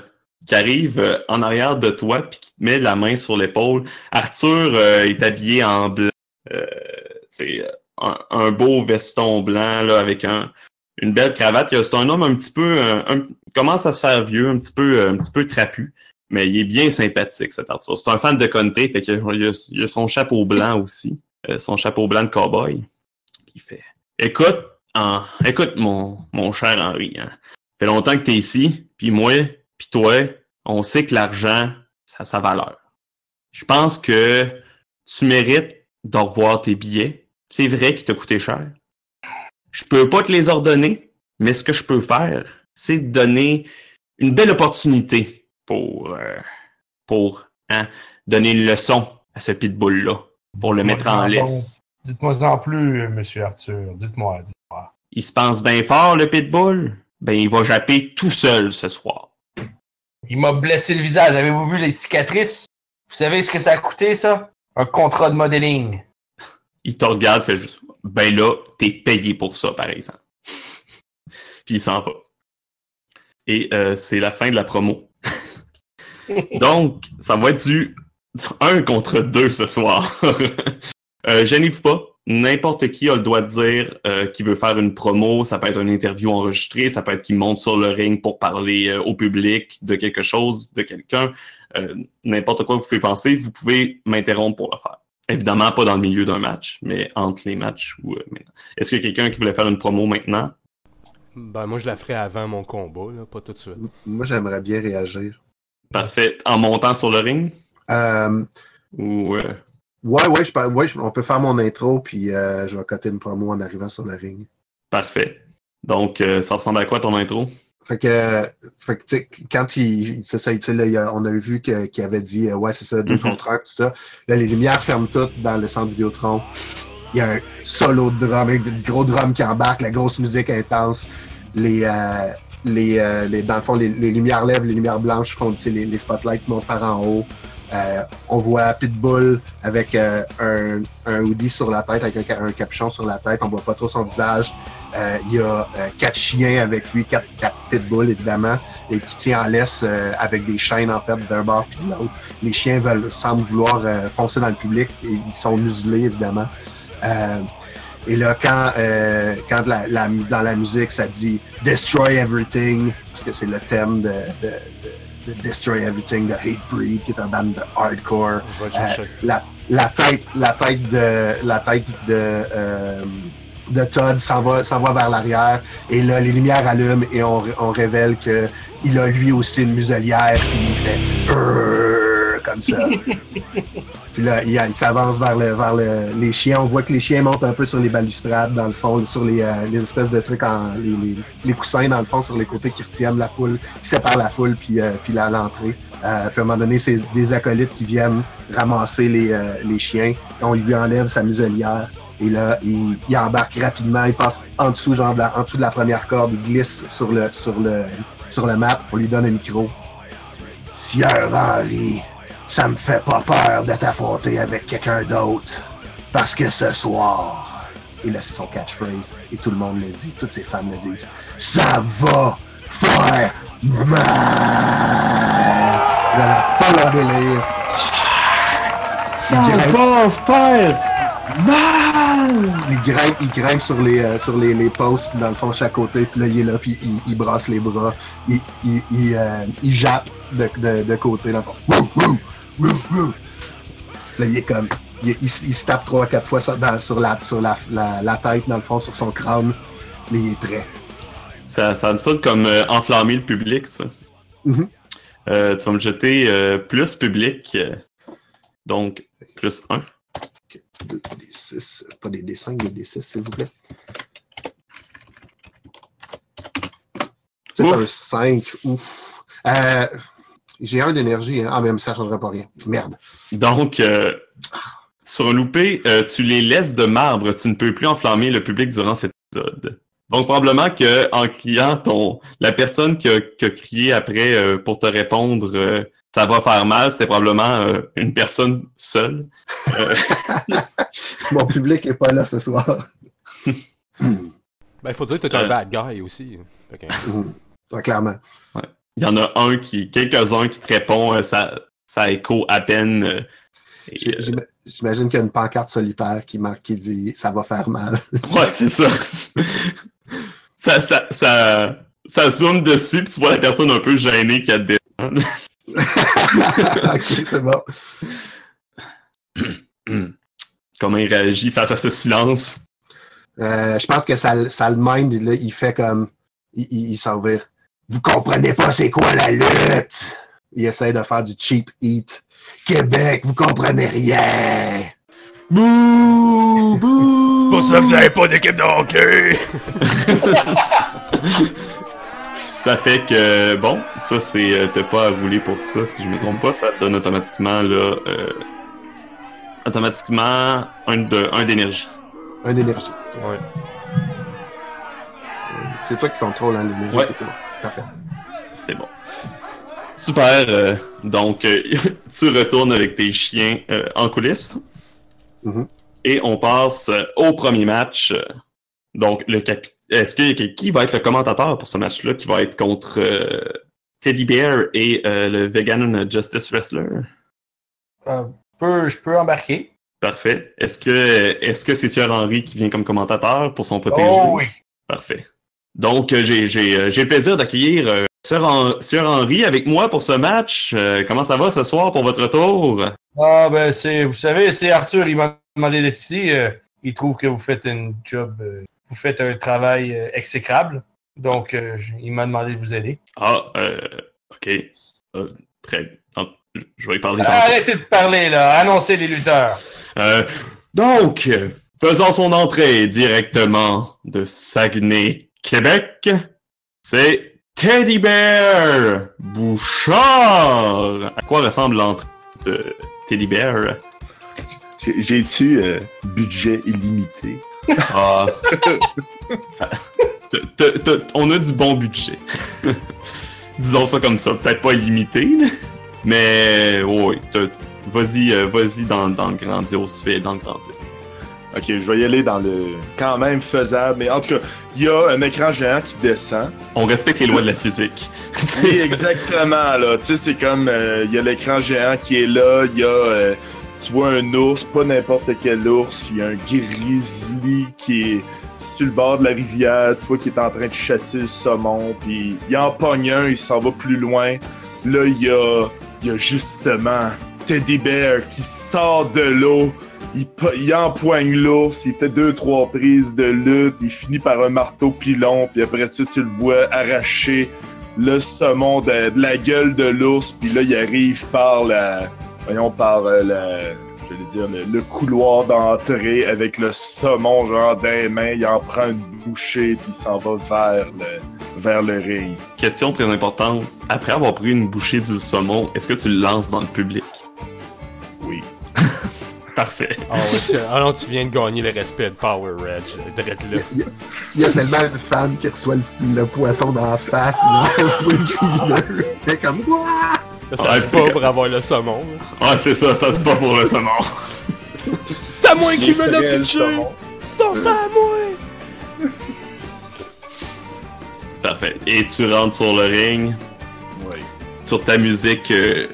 qui arrive euh, en arrière de toi puis qui te met la main sur l'épaule. Arthur est habillé en blanc. C'est un, un beau veston blanc avec un, une belle cravate. C'est un homme un petit peu un- commence à se faire vieux, un petit peu un petit peu trapu. Mais il est bien sympathique, cet Arthur. C'est un fan de Conte, fait qu'il a, il a- son chapeau blanc aussi. Euh, son chapeau blanc de cowboy. Il fait Écoute, écoute, mon, mon cher Henri, hein, fait longtemps que t'es ici, puis moi, puis toi, on sait que l'argent, ça a sa valeur. Je pense que tu mérites de revoir tes billets. C'est vrai qu'il t'a coûté cher. Je peux pas te les ordonner, mais ce que je peux faire, c'est te donner une belle opportunité pour, euh, pour hein, donner une leçon à ce pitbull-là, pour le mettre en laisse. Dites-moi en plus, monsieur Arthur. Dites-moi, dites-moi. Il se pense bien fort, le pitbull. Ben, il va japper tout seul ce soir. Il m'a blessé le visage. Avez-vous vu les cicatrices? Vous savez ce que ça a coûté, ça? Un contrat de modeling. Il te regarde, fait juste, ben là, t'es payé pour ça, par exemple. Puis il s'en va. Et euh, c'est la fin de la promo. Donc, ça va être du 1 contre 2 ce soir. euh, Gênez-vous pas. N'importe qui a le droit de dire euh, qu'il veut faire une promo. Ça peut être une interview enregistrée. Ça peut être qu'il monte sur le ring pour parler euh, au public de quelque chose, de quelqu'un. Euh, N'importe quoi que vous pouvez penser, vous pouvez m'interrompre pour le faire. Évidemment, pas dans le milieu d'un match, mais entre les matchs. ou euh, maintenant. Est-ce qu'il y a quelqu'un qui voulait faire une promo maintenant? Ben, moi, je la ferai avant mon combat, là, pas tout de suite. Moi, j'aimerais bien réagir. Parfait. En montant sur le ring? Euh, Ou... euh, ouais, ouais, je, peux- ouais, je- on peut faire mon intro, puis euh, je vais coter une promo en arrivant sur le ring. Parfait. Donc, euh, ça ressemble à quoi ton intro? Fait que, fait que tu sais, quand il, c'est ça, tu sais, là, on a vu qu'il avait dit, euh, ouais, c'est ça, deux Mhm. contre un, tout ça. Là, les lumières ferment toutes dans le centre Vidéotron. Il y a un solo de drum, avec du gros drum qui embarque, la grosse musique intense. Les, euh, les, euh, les, dans le fond, les, les lumières lèvres, les lumières blanches font, les, les spotlights montent par en haut. Euh, on voit Pitbull avec euh, un, un hoodie sur la tête, avec un, un capuchon sur la tête. On voit pas trop son visage. Euh, il y a euh, quatre chiens avec lui, quatre, quatre pitbulls évidemment, et qui tient en laisse euh, avec des chaînes en fait d'un bord puis de l'autre. Les chiens veulent, semblent vouloir foncer dans le public et ils sont muselés évidemment. Euh, et là, quand, euh, quand la, la- dans la musique ça dit Destroy Everything, parce que c'est le thème de, de, de- de Destroy Everything de Hatebreed, qui est un band de hardcore chercher. la, la tête, la tête de, la tête de, euh, de Todd s'en va, va vers l'arrière. Et là, les lumières allument et on, on révèle que il a lui aussi une muselière qui fait comme ça. Puis là, il, s'avance vers, le, vers le- les chiens. On voit que les chiens montent un peu sur les balustrades, dans le fond, sur les, euh, les espèces de trucs, en, les, les, coussins, dans le fond, sur les côtés qui retiennent la foule, qui séparent la foule, puis, euh, puis l'entrée. Euh, puis à un moment donné, c'est des acolytes qui viennent ramasser les, euh, les chiens. On lui enlève sa muselière. Et là, il, il embarque rapidement. Il passe en dessous, genre, de la- en dessous de la première corde. Il glisse sur le, sur le, sur le map. On lui donne un micro. Sieur Henry, ça me fait pas peur de t'affronter avec quelqu'un d'autre. Parce que ce soir, et là c'est son catchphrase, et tout le monde le dit, toutes ses fans le disent, ça va faire mal. Là, la folle en délire. Ça va faire mal! Il grimpe, il grimpe sur les, euh, sur les, les posts, dans le fond, chaque côté, puis là, il est là, puis il, il brasse les bras, il, il, il, euh, il jappe de, de, de côté, dans le fond. Wouh, wouh. Là, il est comme, il, il, se- il se tape trois, quatre fois sur, dans- sur, la, sur la, la, la tête, dans le fond, sur son crâne, mais il est prêt. Ça, ça me sonne comme euh, enflammer le public, ça. Mhm. Euh, tu vas me jeter euh, plus public. euh, donc, plus 1. Deux, des six, pas des D5, des D6, s'il vous plaît. C'est un 5, ouf. Euh, j'ai un d'énergie, hein. Ah, mais ça ne changera pas rien. Merde. Donc, euh, sur un loupé, euh, tu les laisses de marbre. Tu ne peux plus enflammer le public durant cet épisode. Donc, probablement que en criant ton, la personne qui a, qui a crié après euh, pour te répondre, euh, ça va faire mal, c'était probablement euh, une personne seule. Mon public est pas là ce soir. Ben, il faut dire que t'es un Euh. bad guy aussi. Mhm. Ouais, clairement. Il y en a un qui, quelques-uns qui te répond, euh, ça, ça écho à peine. euh, euh, j'im- J'imagine qu'il y a une pancarte solitaire qui marque, qui dit ça va faire mal. ouais, c'est ça. ça, ça, ça, ça zoome dessus, puis tu vois la personne un peu gênée qui a des. ok, c'est bon. Comment il réagit face à ce silence? Euh, je pense que ça, le- ça le mind, il fait comme. Il, il, il s'en vire. Vous comprenez pas c'est quoi la lutte? Il essaie de faire du cheap eat. Québec, vous comprenez rien. Bouh! Bouh! C'est pour ça que vous avez pas d'équipe de hockey! Ça fait que, bon, ça c'est. euh, T'as pas à rouler pour ça, si je me trompe pas, ça te donne automatiquement, là. euh, automatiquement un de- un d'énergie. Un énergie. Ouais. C'est toi qui contrôles hein, l'énergie. Ouais. Ok, c'est bon. Parfait. C'est bon. Super. euh, donc, euh, tu retournes avec tes chiens euh, en coulisses. Mhm. Et on passe euh, au premier match. Donc, le capi- Est-ce quel- qui va être le commentateur pour ce match-là qui va être contre euh, Teddy Bear et euh, le Vegan Justice Wrestler? Euh, je peux- je peux embarquer. Parfait. Est-ce que est-ce que c'est Sir Henry qui vient comme commentateur pour son protégé? Oh oui. Parfait. Donc, euh, j'ai j'ai, euh, j'ai le plaisir d'accueillir euh, Sir, Hen- Sir Henry avec moi pour ce match. Comment ça va ce soir pour votre tour? Ah ben c'est, vous savez, c'est Arthur, il m'a demandé d'être ici. il trouve que vous faites un job, vous faites un travail exécrable. Donc il m'a demandé de vous aider. Ah, euh, ok. Euh, très bien. Je- vais y parler. Arrêtez de parler là, annoncez les lutteurs. Euh, donc, faisant son entrée directement de Saguenay, Québec, c'est Teddy Bear Bouchard. À quoi ressemble l'entrée de Teddy Bear? J'ai- J'ai-tu euh, budget illimité? Ah, ça- on a du bon budget. Disons ça comme ça, peut-être pas illimité, mais oui, vas-y, euh, vas-y dans, dans le grandiose fait, dans le grandiose. Ok, je vais y aller dans le quand même faisable, mais en tout cas, il y a un écran géant qui descend. On respecte les lois de la physique. Oui, exactement, là. Tu sais, c'est comme, euh, il y a l'écran géant qui est là, il y a, euh, tu vois un ours, pas n'importe quel ours, il y a un grizzly qui est sur le bord de la rivière, tu vois qu'il est en train de chasser le saumon, puis il en pogne un, il s'en va plus loin. Là, il y a, il y a justement Teddy Bear qui sort de l'eau, il, po- il empoigne l'ours, il fait deux, trois prises de lutte, il finit par un marteau pilon, puis après ça, tu le vois arracher le saumon de, la gueule de l'ours, puis là, il arrive par la. Voyons, par euh, la. Je vais dire, le, couloir d'entrée avec le saumon, genre, dans les. Il en prend une bouchée, puis il s'en va vers le, vers le ring. Question très importante. Après avoir pris une bouchée du saumon, est-ce que tu le lances dans le public? Parfait. Ah, ouais, tu... ah non, tu viens de gagner le respect de Power Reg. Drette Il y, a, il y a- il y a tellement de fans qui reçoivent le, le poisson dans la face. C'est comme! Là, ça Ouais, se c'est pas pour avoir le saumon. là. Ah, c'est ça, ça c'est pas pour le saumon. C'est à moi qui me l'a pitché! C'est ton ça à moi! Parfait. Et tu rentres sur le ring, Oui. sur ta musique euh,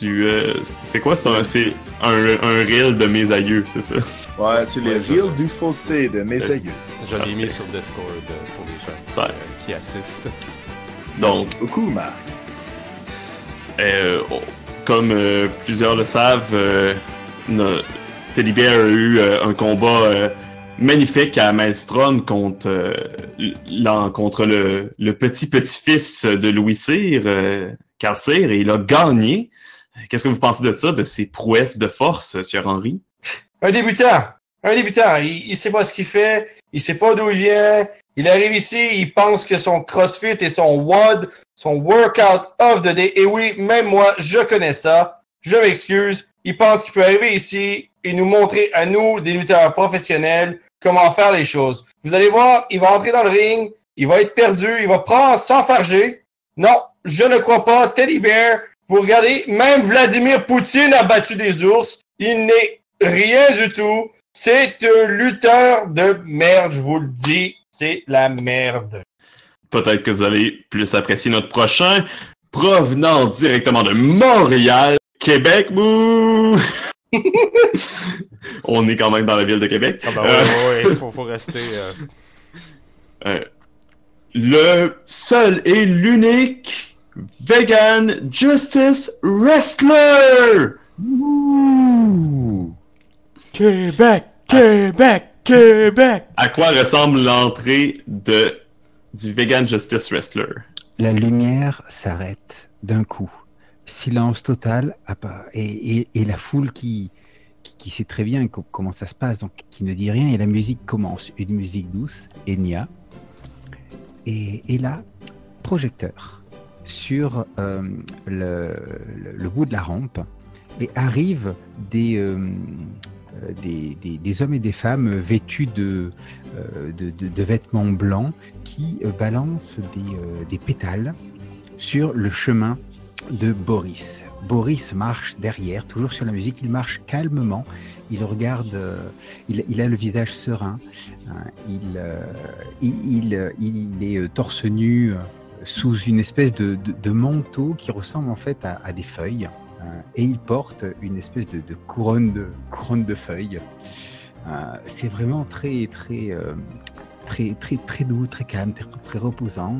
du. euh, c'est quoi? C'est un, un, un reel de mes aïeux, c'est ça? Ouais, c'est je- reels du fossé de mes Euh, aïeux. Je l'ai Parfait. mis sur Discord euh, pour les gens euh, qui assistent. Donc, Merci beaucoup, Marc. Euh, oh, comme euh, plusieurs le savent, euh, no- Teddy Bear a eu euh, un combat euh, magnifique à Maelstrom contre, euh, contre le, le petit-petit-fils de Louis Cyr, euh, Carl Cyr, et il a gagné. Qu'est-ce que vous pensez de ça, de ses prouesses de force, Sir Henry? Un débutant. Un débutant. Il, il sait pas ce qu'il fait. Il sait pas d'où il vient. Il arrive ici, il pense que son CrossFit et son WOD, son Workout of the Day. Et oui, même moi, je connais ça. Je m'excuse. Il pense qu'il peut arriver ici et nous montrer à nous, des lutteurs professionnels, comment faire les choses. Vous allez voir, il va entrer dans le ring, il va être perdu, il va prendre s'enfarger. Non, je ne crois pas. Teddy Bear, vous regardez, même Vladimir Poutine a battu des ours. Il n'est rien du tout. C'est un lutteur de merde, je vous le dis. C'est la merde. Peut-être que vous allez plus apprécier notre prochain, provenant directement de Montréal, Québec, bouh! On est quand même dans la ville de Québec. Ah ben ouais, ouais, ouais, faut, faut rester. euh, Euh, le seul et l'unique Vegan Justice Wrestler! Québec! Québec! Québec! À quoi ressemble l'entrée de du Vegan Justice Wrestler? La lumière s'arrête d'un coup. Silence total à part- et, et- et la foule qui, qui, qui sait très bien co- comment ça se passe, donc qui ne dit rien, et la musique commence. Une musique douce, Enya. Et, et là, projecteur sur euh, le, bout de la rampe, et arrivent des, euh, des, hommes et des femmes vêtus de, euh, de, vêtements blancs qui balancent des, pétales sur le chemin de Boris. Boris marche derrière, toujours sur la musique, il marche calmement, il regarde, il, a le visage serein, hein, il, il, il, est torse nu sous une espèce de, de- manteau qui ressemble en fait à, des feuilles, hein, et il porte une espèce de, de couronne de couronne de feuilles. Euh, C'est vraiment très très euh, très très très doux, très calme, très, très reposant.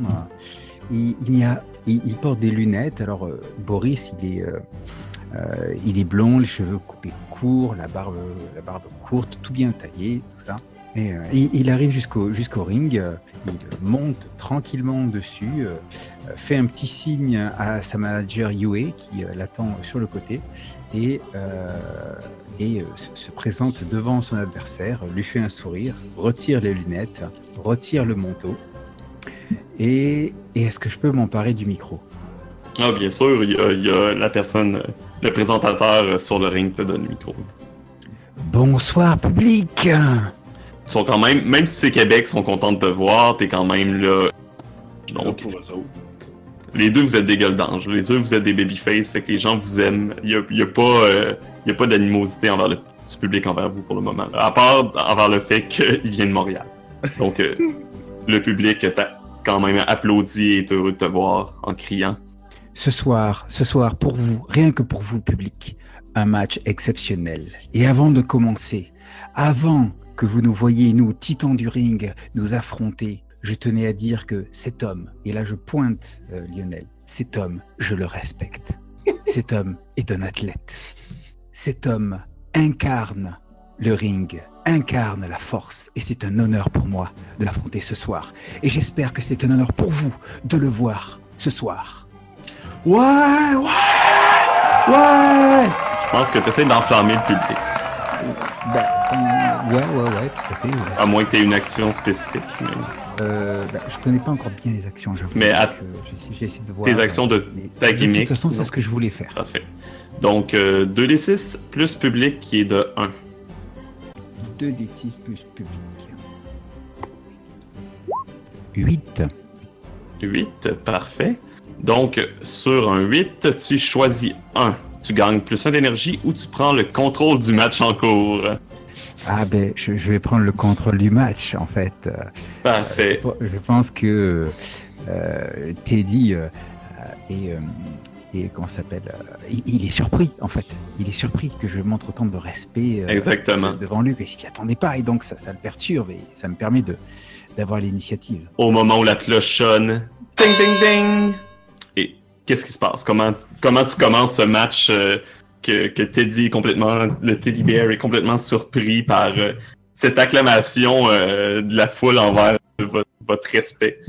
Il, y a, porte des lunettes. Alors euh, Boris, il est, il est blond, les cheveux coupés courts, la barbe, la barbe courte, tout bien taillé, tout ça. Et, euh, il, il arrive jusqu'au jusqu'au ring. euh, il monte tranquillement dessus, euh, fait un petit signe à sa manager Yue qui euh, l'attend sur le côté et, euh, et euh, se, se présente devant son adversaire, lui fait un sourire, retire les lunettes, retire le manteau. Et, et est-ce que je peux m'emparer du micro? Ah, bien sûr, il y, a, il y a la personne, le présentateur sur le ring te donne le micro. Bonsoir public sont quand même, même si c'est Québec, ils sont contents de te voir, t'es quand même là. Là, Donc, pour eux autres. les deux, vous êtes des gueules d'ange. Les deux, vous êtes des babyface, fait que les gens vous aiment. Il y a, pas, euh, il y a pas d'animosité envers le du public envers vous pour le moment. À part envers le fait qu'il vient de Montréal. Donc, euh, le public t'a quand même applaudi et est heureux de te voir en criant. Ce soir, ce soir, pour vous, rien que pour vous, public, un match exceptionnel. Et avant de commencer, avant que vous nous voyiez, nous, titans du ring, nous affronter, je tenais à dire que cet homme, et là je pointe euh, Lionel, cet homme, je le respecte. Cet homme est un athlète. Cet homme incarne le ring, incarne la force, et c'est un honneur pour moi de l'affronter ce soir. Et j'espère que c'est un honneur pour vous de le voir ce soir. Ouais, ouais, ouais. Je pense que tu essaies d'enflammer le public. Ben, ouais, ouais, ouais, tout à fait. ouais. À moins que tu aies une action spécifique. mais Euh, ben, je connais pas encore bien les actions, j'avoue. Mais à- euh, j'essaie- de voir. Tes actions de mais ta De gimmick. toute façon, c'est ce que je voulais faire. Parfait. Donc, euh, 2d6 plus public qui est de 1. 2 d 6 plus public. 8. 8, parfait. Donc, sur un 8, tu choisis 1. Tu gagnes plus 1 d'énergie ou tu prends le contrôle du match en cours. Ah ben, je, je vais prendre le contrôle du match, en fait. Euh, Parfait. Je pense que euh, Teddy euh, est, euh, est- comment s'appelle il, il est surpris en fait. Il est surpris que je montre autant de respect Exactement. devant lui qu'il s'y attendait pas et donc ça, ça le perturbe et ça me permet de d'avoir l'initiative. Au moment où la cloche sonne, ding ding ding. Et qu'est-ce qui se passe? Comment comment tu commences ce match que, que Teddy est complètement le Teddy Bear est complètement surpris par euh, cette acclamation euh, de la foule envers votre, votre respect.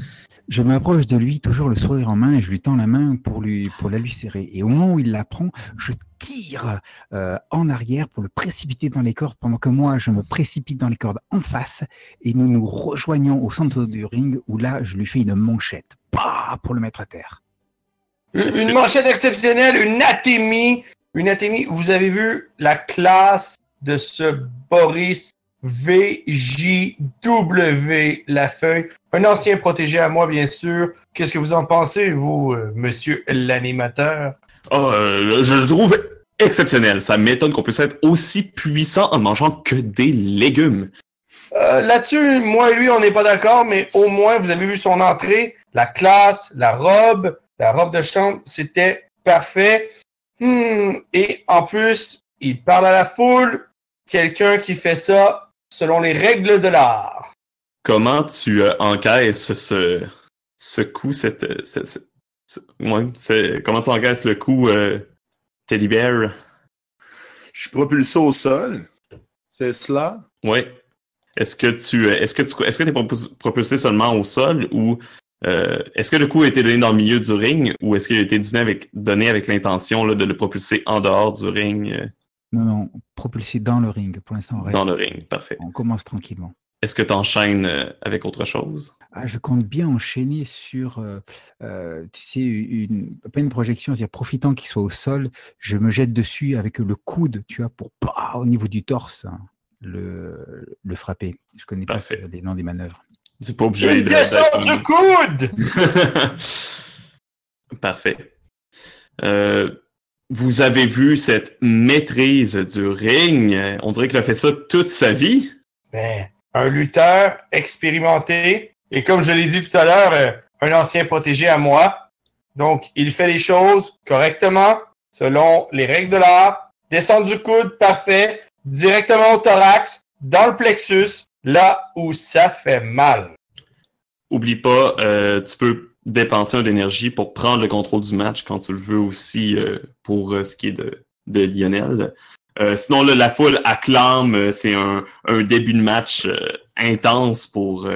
Je m'approche de lui, toujours le sourire en main, et je lui tends la main pour lui pour la lui serrer. Et au moment où il la prend, je tire euh, en arrière pour le précipiter dans les cordes, pendant que moi je me précipite dans les cordes en face, et nous nous rejoignons au centre du ring où là je lui fais une manchette, bah, pour le mettre à terre. Une, une manchette exceptionnelle, une atémie. Une atémie. Vous avez vu la classe de ce Boris VJW Lafeuille. Un ancien protégé à moi, bien sûr. Qu'est-ce que vous en pensez, vous, euh, monsieur l'animateur? Oh, euh, je le trouve exceptionnel. Ça m'étonne qu'on puisse être aussi puissant en mangeant que des légumes. Euh, Là-dessus, moi et lui, on n'est pas d'accord, mais au moins, vous avez vu son entrée, la classe, la robe, la robe de chambre, c'était parfait. Hmm, Et en plus, il parle à la foule, quelqu'un qui fait ça selon les règles de l'art. Comment tu euh, encaisses ce, ce coup, cette, ce- ouais, comment tu encaisses le coup, euh, Teddy Bear? Je suis propulsé au sol. C'est cela? Ouais. Est-ce que tu, euh, est-ce que tu, est-ce que t'es propus- propulsé seulement au sol ou euh, est-ce que le coup a été donné dans le milieu du ring ou est-ce qu'il a été donné avec, donné avec l'intention de le propulser en dehors du ring, euh, Non, non, propulsé dans le ring. Pour l'instant, on, reste- dans le ring? Parfait. on commence tranquillement. est-ce que tu enchaînes euh, avec autre chose? Ah, je compte bien enchaîner sur, euh, euh, tu sais, une, pas une projection, c'est-à-dire profitant qu'il soit au sol, je me jette dessus avec le coude, tu vois, pour pas au niveau du torse hein, le, le frapper. Je connais pas les noms des manœuvres. C'est pas obligé Une de- descente d'être- du coude! Parfait. Euh, vous avez vu cette maîtrise du ring. On dirait qu'il a fait ça toute sa vie. Ben, un lutteur expérimenté, et comme je l'ai dit tout à l'heure, euh, un ancien protégé à moi. Donc, il fait les choses correctement, selon les règles de l'art. Descendre du coude, parfait. Directement au thorax, dans le plexus, là où ça fait mal. Oublie pas, euh, tu peux dépenser un d'énergie pour prendre le contrôle du match quand tu le veux aussi euh, pour euh, ce qui est de, Lionel. Sinon, la foule acclame. C'est un, début de match intense pour,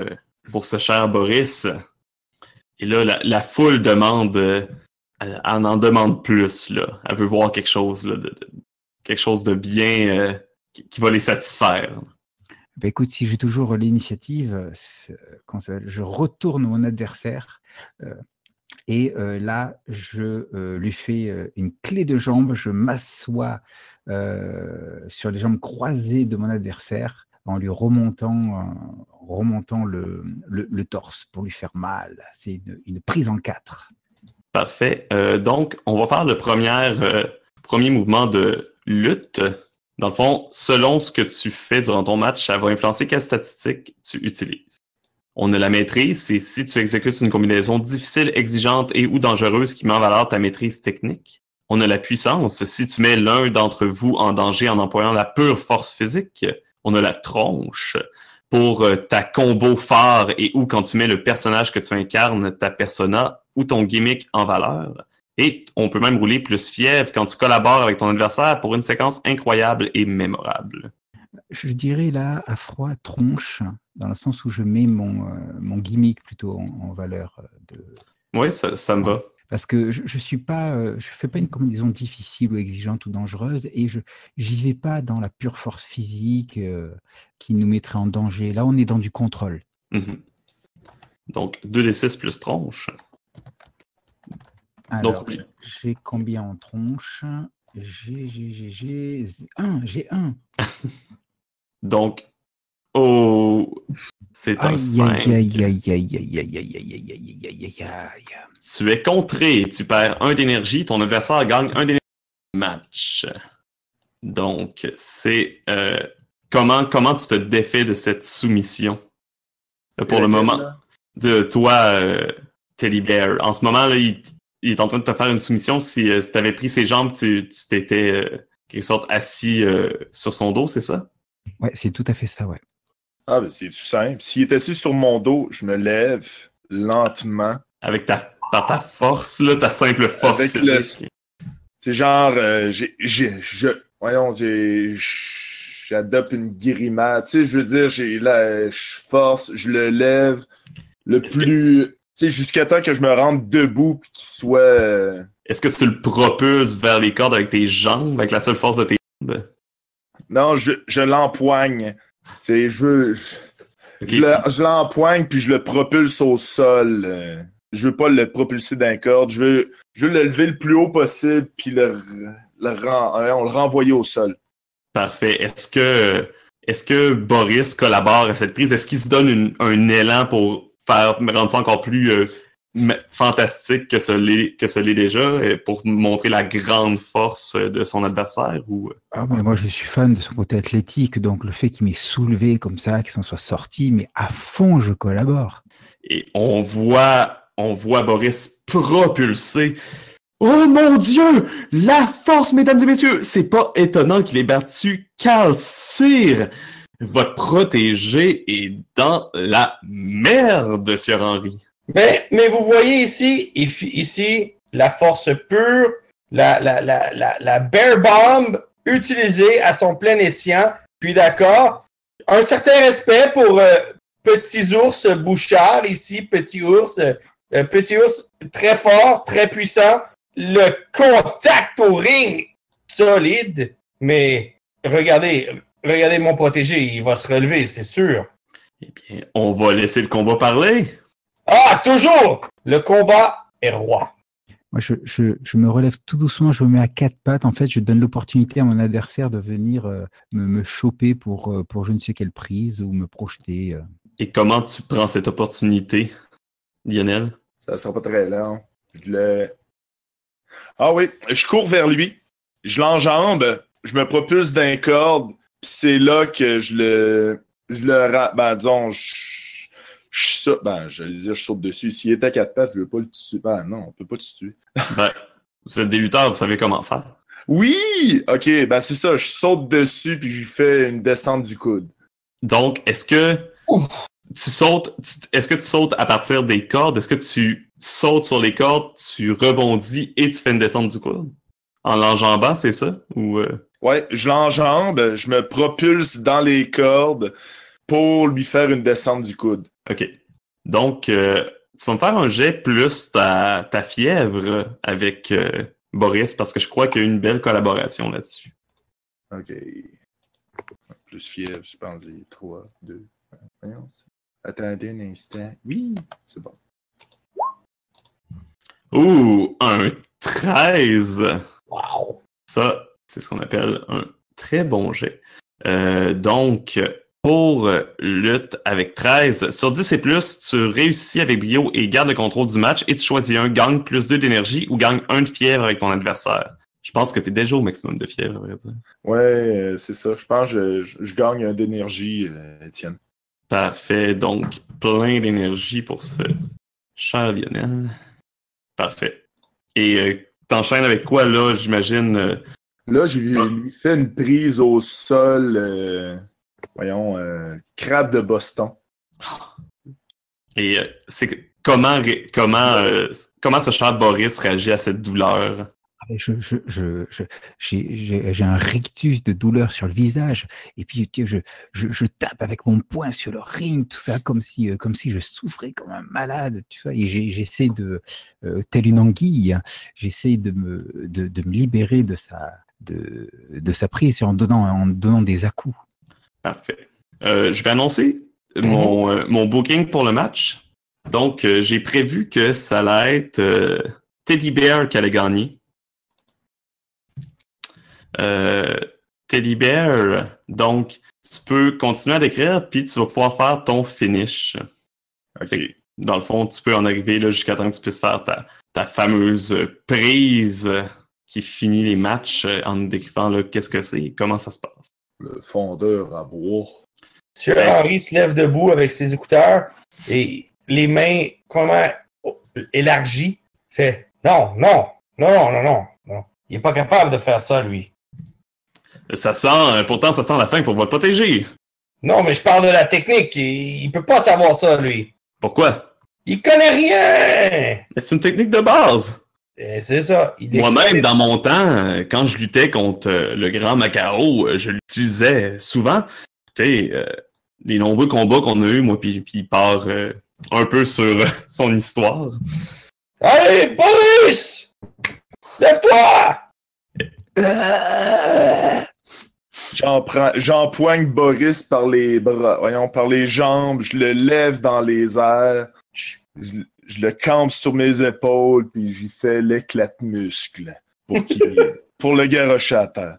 ce cher Boris. Et là, la, foule demande, elle en demande plus. Elle veut voir quelque chose, de, bien qui va les satisfaire. Ben écoute, si j'ai toujours l'initiative, euh, je retourne mon adversaire euh, et euh, là, je lui fais une clé de jambe, je m'assois sur les jambes croisées de mon adversaire en lui remontant, remontant le, le- torse pour lui faire mal. C'est une, prise en quatre. Parfait. Donc, on va faire le premier, premier mouvement de lutte. Dans le fond, selon ce que tu fais durant ton match, ça va influencer quelle statistique tu utilises. On a la maîtrise, c'est si tu exécutes une combinaison difficile, exigeante et ou dangereuse qui met en valeur ta maîtrise technique. On a la puissance, si tu mets l'un d'entre vous en danger en employant la pure force physique. On a la tronche pour euh, ta combo phare et ou quand tu mets le personnage que tu incarnes, ta persona ou ton gimmick en valeur. Et on peut même rouler plus fièvre quand tu collabores avec ton adversaire pour une séquence incroyable et mémorable. Je dirais là à froid tronche, dans le sens où je mets mon, euh, mon gimmick plutôt en, en valeur euh, de, Oui, ça, ça me va. Parce que je, je suis pas, euh, je fais pas une combinaison difficile ou exigeante ou dangereuse et je j'y vais pas dans la pure force physique euh, qui nous mettrait en danger. Là, on est dans du contrôle. Mhm. Donc, 2d6 plus tronche. J'ai combien en tronche J'ai, j'ai, j'ai, j'ai... Un, j'ai un. Donc, oh, c'est un 5. Tu es contré, tu perds 1 d'énergie, ton adversaire gagne 1 d'énergie match. Donc, c'est... Comment, comment tu te défais de cette soumission? Pour le moment, de toi, euh, Teddy Bear. En ce moment, là, il il est en train de te faire une soumission. Si, tu avais pris ses jambes, tu tu t'étais euh, quelque sorte assis euh, sur son dos, c'est ça? Ouais, c'est tout à fait ça, ouais. Ah, ben c'est tout simple. S'il est assis sur mon dos, je me lève lentement. Avec ta, force, là, ta simple force Avec le-. C'est genre, euh, j'ai, j'ai, je, voyons, j'ai, j'adopte une grimace. Tu sais, je veux dire, j'ai je force, je le lève le que- plus, jusqu'à temps que je me rende debout puis qu'il soit. euh, Est-ce que tu le propulses vers les cordes avec tes jambes, avec la seule force de tes jambes? Non, je, je l'empoigne. C'est, je veux, je, je tu- le- je l'empoigne puis je le propulse au sol. euh. Je veux pas le propulser d'un corde. Je veux, je veux le lever le plus haut possible puis le, le, euh, on le renvoyer au sol. Parfait. Est-ce que, est-ce que Boris collabore à cette prise? Est-ce qu'il se donne une- un élan pour faire rendre ça encore plus euh, fantastique que ce l'est que ce l'est déjà, euh, pour montrer la grande force euh, de son adversaire? Ou... Ah, mais moi, je suis fan de son côté athlétique, donc le fait qu'il m'ait soulevé comme ça, qu'il s'en soit sorti, mais à fond, je collabore. Et on voit, on voit Boris propulser. Oh mon Dieu! La force, mesdames et messieurs! C'est pas étonnant qu'il ait battu Calcir! Votre protégé est dans la merde, Sir Henry. Mais, mais vous voyez ici, ici, la force pure, la, la, la, la, bear bomb utilisée à son plein escient. Puis d'accord, un certain respect pour euh, Petit Ours Bouchard ici, Petit Ours, euh, Petit Ours très fort, très puissant. Le contact au ring, solide. Mais regardez, regardez mon protégé, il va se relever, c'est sûr. Eh bien, on va laisser le combat parler. Ah, toujours! Le combat est roi. Moi, je, je, je me relève tout doucement, je me mets à quatre pattes. En fait, je donne l'opportunité à mon adversaire de venir euh, me, me choper pour, euh, pour je ne sais quelle prise ou me projeter. euh. Et comment tu prends cette opportunité, Lionel? Ça sera pas très long. Je le. Ah oui, je cours vers lui, je l'enjambe, je me propulse d'un corde, c'est là que je le. Je le. Ben, disons, je. Je saute. Ben, j'allais dire, je saute dessus. S'il était à quatre pattes, je veux pas le tuer. Ben, non, on peut pas te tuer. Ben, vous êtes des lutteurs, vous savez comment faire. Oui! Ok, ben c'est ça, je saute dessus, puis je lui fais une descente du coude. Donc, est-ce que tu sautes, tu- est-ce que tu sautes à partir des cordes? Est-ce que tu sautes sur les cordes, tu rebondis et tu fais une descente du coude? En l'enjambant, c'est ça? Ou, euh, Ouais, je l'enjambe, je me propulse dans les cordes pour lui faire une descente du coude. OK. Donc, euh, tu vas me faire un jet plus ta, ta fièvre avec euh, Boris parce que je crois qu'il y a une belle collaboration là-dessus. Ok. Plus fièvre, je pense, j'ai 3, 2. Voyons. Attendez un instant. Oui, c'est bon. Ouh, un 13! Wow. Ça, c'est ce qu'on appelle un très bon jet. Euh, donc, pour lutte avec 13, sur 10 et plus, tu réussis avec brio et garde le contrôle du match et tu choisis un gagne plus 2 d'énergie ou gagne 1 de fièvre avec ton adversaire. Je pense que tu es déjà au maximum de fièvre, à vrai dire. Ouais, euh, c'est ça. Je pense que je, je- je gagne un d'énergie, euh, Étienne. Parfait. Donc, plein d'énergie pour ce cher Lionel. Parfait. Et euh, t'enchaînes avec quoi, là, j'imagine? euh, Là, je lui, lui fais une prise au sol. euh, voyons, euh, crabe de Boston. Et c'est comment comment comment ce cher Boris réagit à cette douleur? Mais Je, je, je, j'ai, j'ai- j'ai un rictus de douleur sur le visage. Et puis, je, tape avec mon poing sur le ring, tout ça, comme si, euh, comme si je souffrais comme un malade, tu vois. Et j'ai- j'essaie de, euh, telle une anguille, hein, j'essaie de me, de, de me libérer de sa, de, de sa prise en donnant, en donnant des à-coups. Parfait. Euh, je vais annoncer mon, euh, mon booking pour le match. Donc, j'ai prévu que ça allait être Teddy Bear qui allait gagner. Euh, Teddy Bear, donc, tu peux continuer à décrire, puis tu vas pouvoir faire ton finish. Ok. Dans le fond, tu peux en arriver là, jusqu'à temps que tu puisses faire ta, ta fameuse prise qui finit les matchs euh, en nous décrivant là, qu'est-ce que c'est et comment ça se passe. Le fondeur à bois. Monsieur Ouais. Henry se lève debout avec ses écouteurs et les mains comment élargies. Fait non, non, non, non, non, non, non. Il est pas capable de faire ça, lui. Ça sent, euh, pourtant, ça sent la fin pour votre protéger. Non, mais je parle de la technique. Il, il peut pas savoir ça, lui. Pourquoi? Il connaît rien. Mais c'est une technique de base. Et C'est ça. Moi-même, dans mon temps, euh, quand je luttais contre euh, le grand Macao, je l'utilisais souvent. Écoutez, euh, les nombreux combats qu'on a eus, moi, puis, puis il part euh, un peu sur euh, son histoire. Allez, Boris! Lève-toi! J'empoigne Boris par les bras, voyons, par les jambes, je le lève dans les airs, je, je le campe sur mes épaules, puis j'y fais l'éclat de muscle pour, qu'il- pour le garrocher à terre.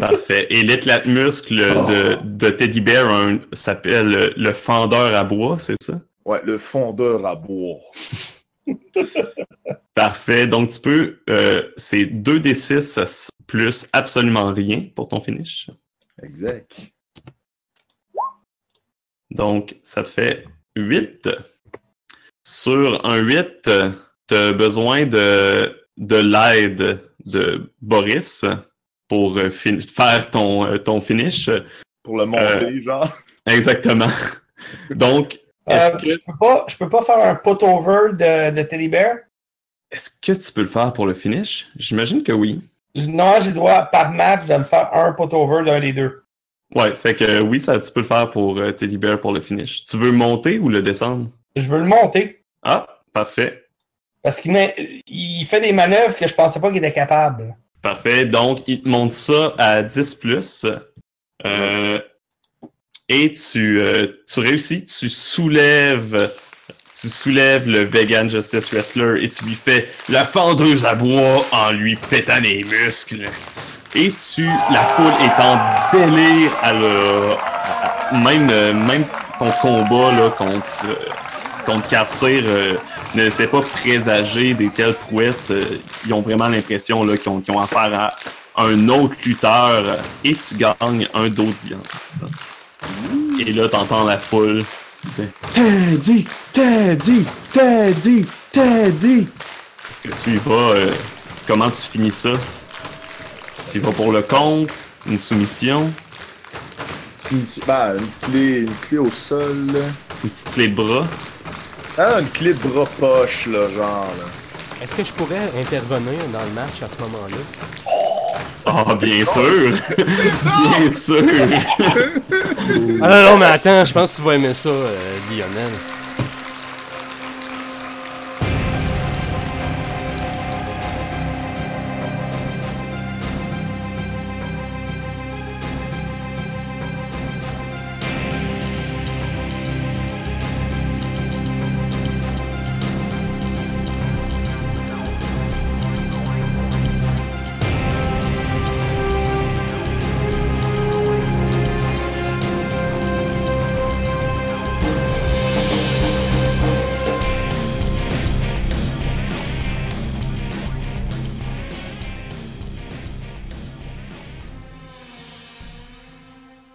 Parfait. Et l'éclate muscle de, de Teddy Bear s'appelle euh, le fendeur à bois, c'est ça? Ouais, le fondeur à bois. Parfait. Donc, tu peux, euh, c'est 2d6 plus absolument rien pour ton finish. Exact. Donc, ça te fait 8. Sur un 8, tu as besoin de, de l'aide de Boris pour euh, fin- faire ton, euh, ton finish. Pour le monter, Euh, genre. Exactement. Donc, Euh, que, je, peux pas, je peux pas faire un put-over de, de Teddy Bear? Est-ce que tu peux le faire pour le finish? J'imagine que oui. Non, j'ai le droit par match de me faire un put-over d'un des deux. Ouais, fait que oui, ça, tu peux le faire pour euh, Teddy Bear pour le finish. Tu veux monter ou le descendre? Je veux le monter. Ah, parfait. Parce qu'il il fait des manœuvres que je pensais pas qu'il était capable. Parfait. Donc, il te monte ça à 10 plus. Euh, et tu, euh, tu réussis, tu soulèves, tu soulèves le Vegan Justice Wrestler et tu lui fais la fendeuse à bois en lui pétant les muscles. Et tu, la foule est en délire à le, même, même ton combat là, contre, euh, contre Katsir euh, ne s'est pas présagé des telles prouesses. euh, ils ont vraiment l'impression qu'ils ont, ont affaire à un autre lutteur et tu gagnes un d'audience. Et là, t'entends la foule Teddy, Teddy, Teddy, Teddy. Est-ce que tu y vas euh, Comment tu finis ça? Tu y vas pour le compte Une soumission? Finition- ben, une clé, une clé au sol. là. Une petite clé de bras? Ah, une clé de bras poche, là, genre. Là. Est-ce que je pourrais intervenir dans le match à ce moment-là? Ah, bien sûr. Bien sûr. Ah non, non, mais attends, je pense que tu vas aimer ça, euh, Lionel.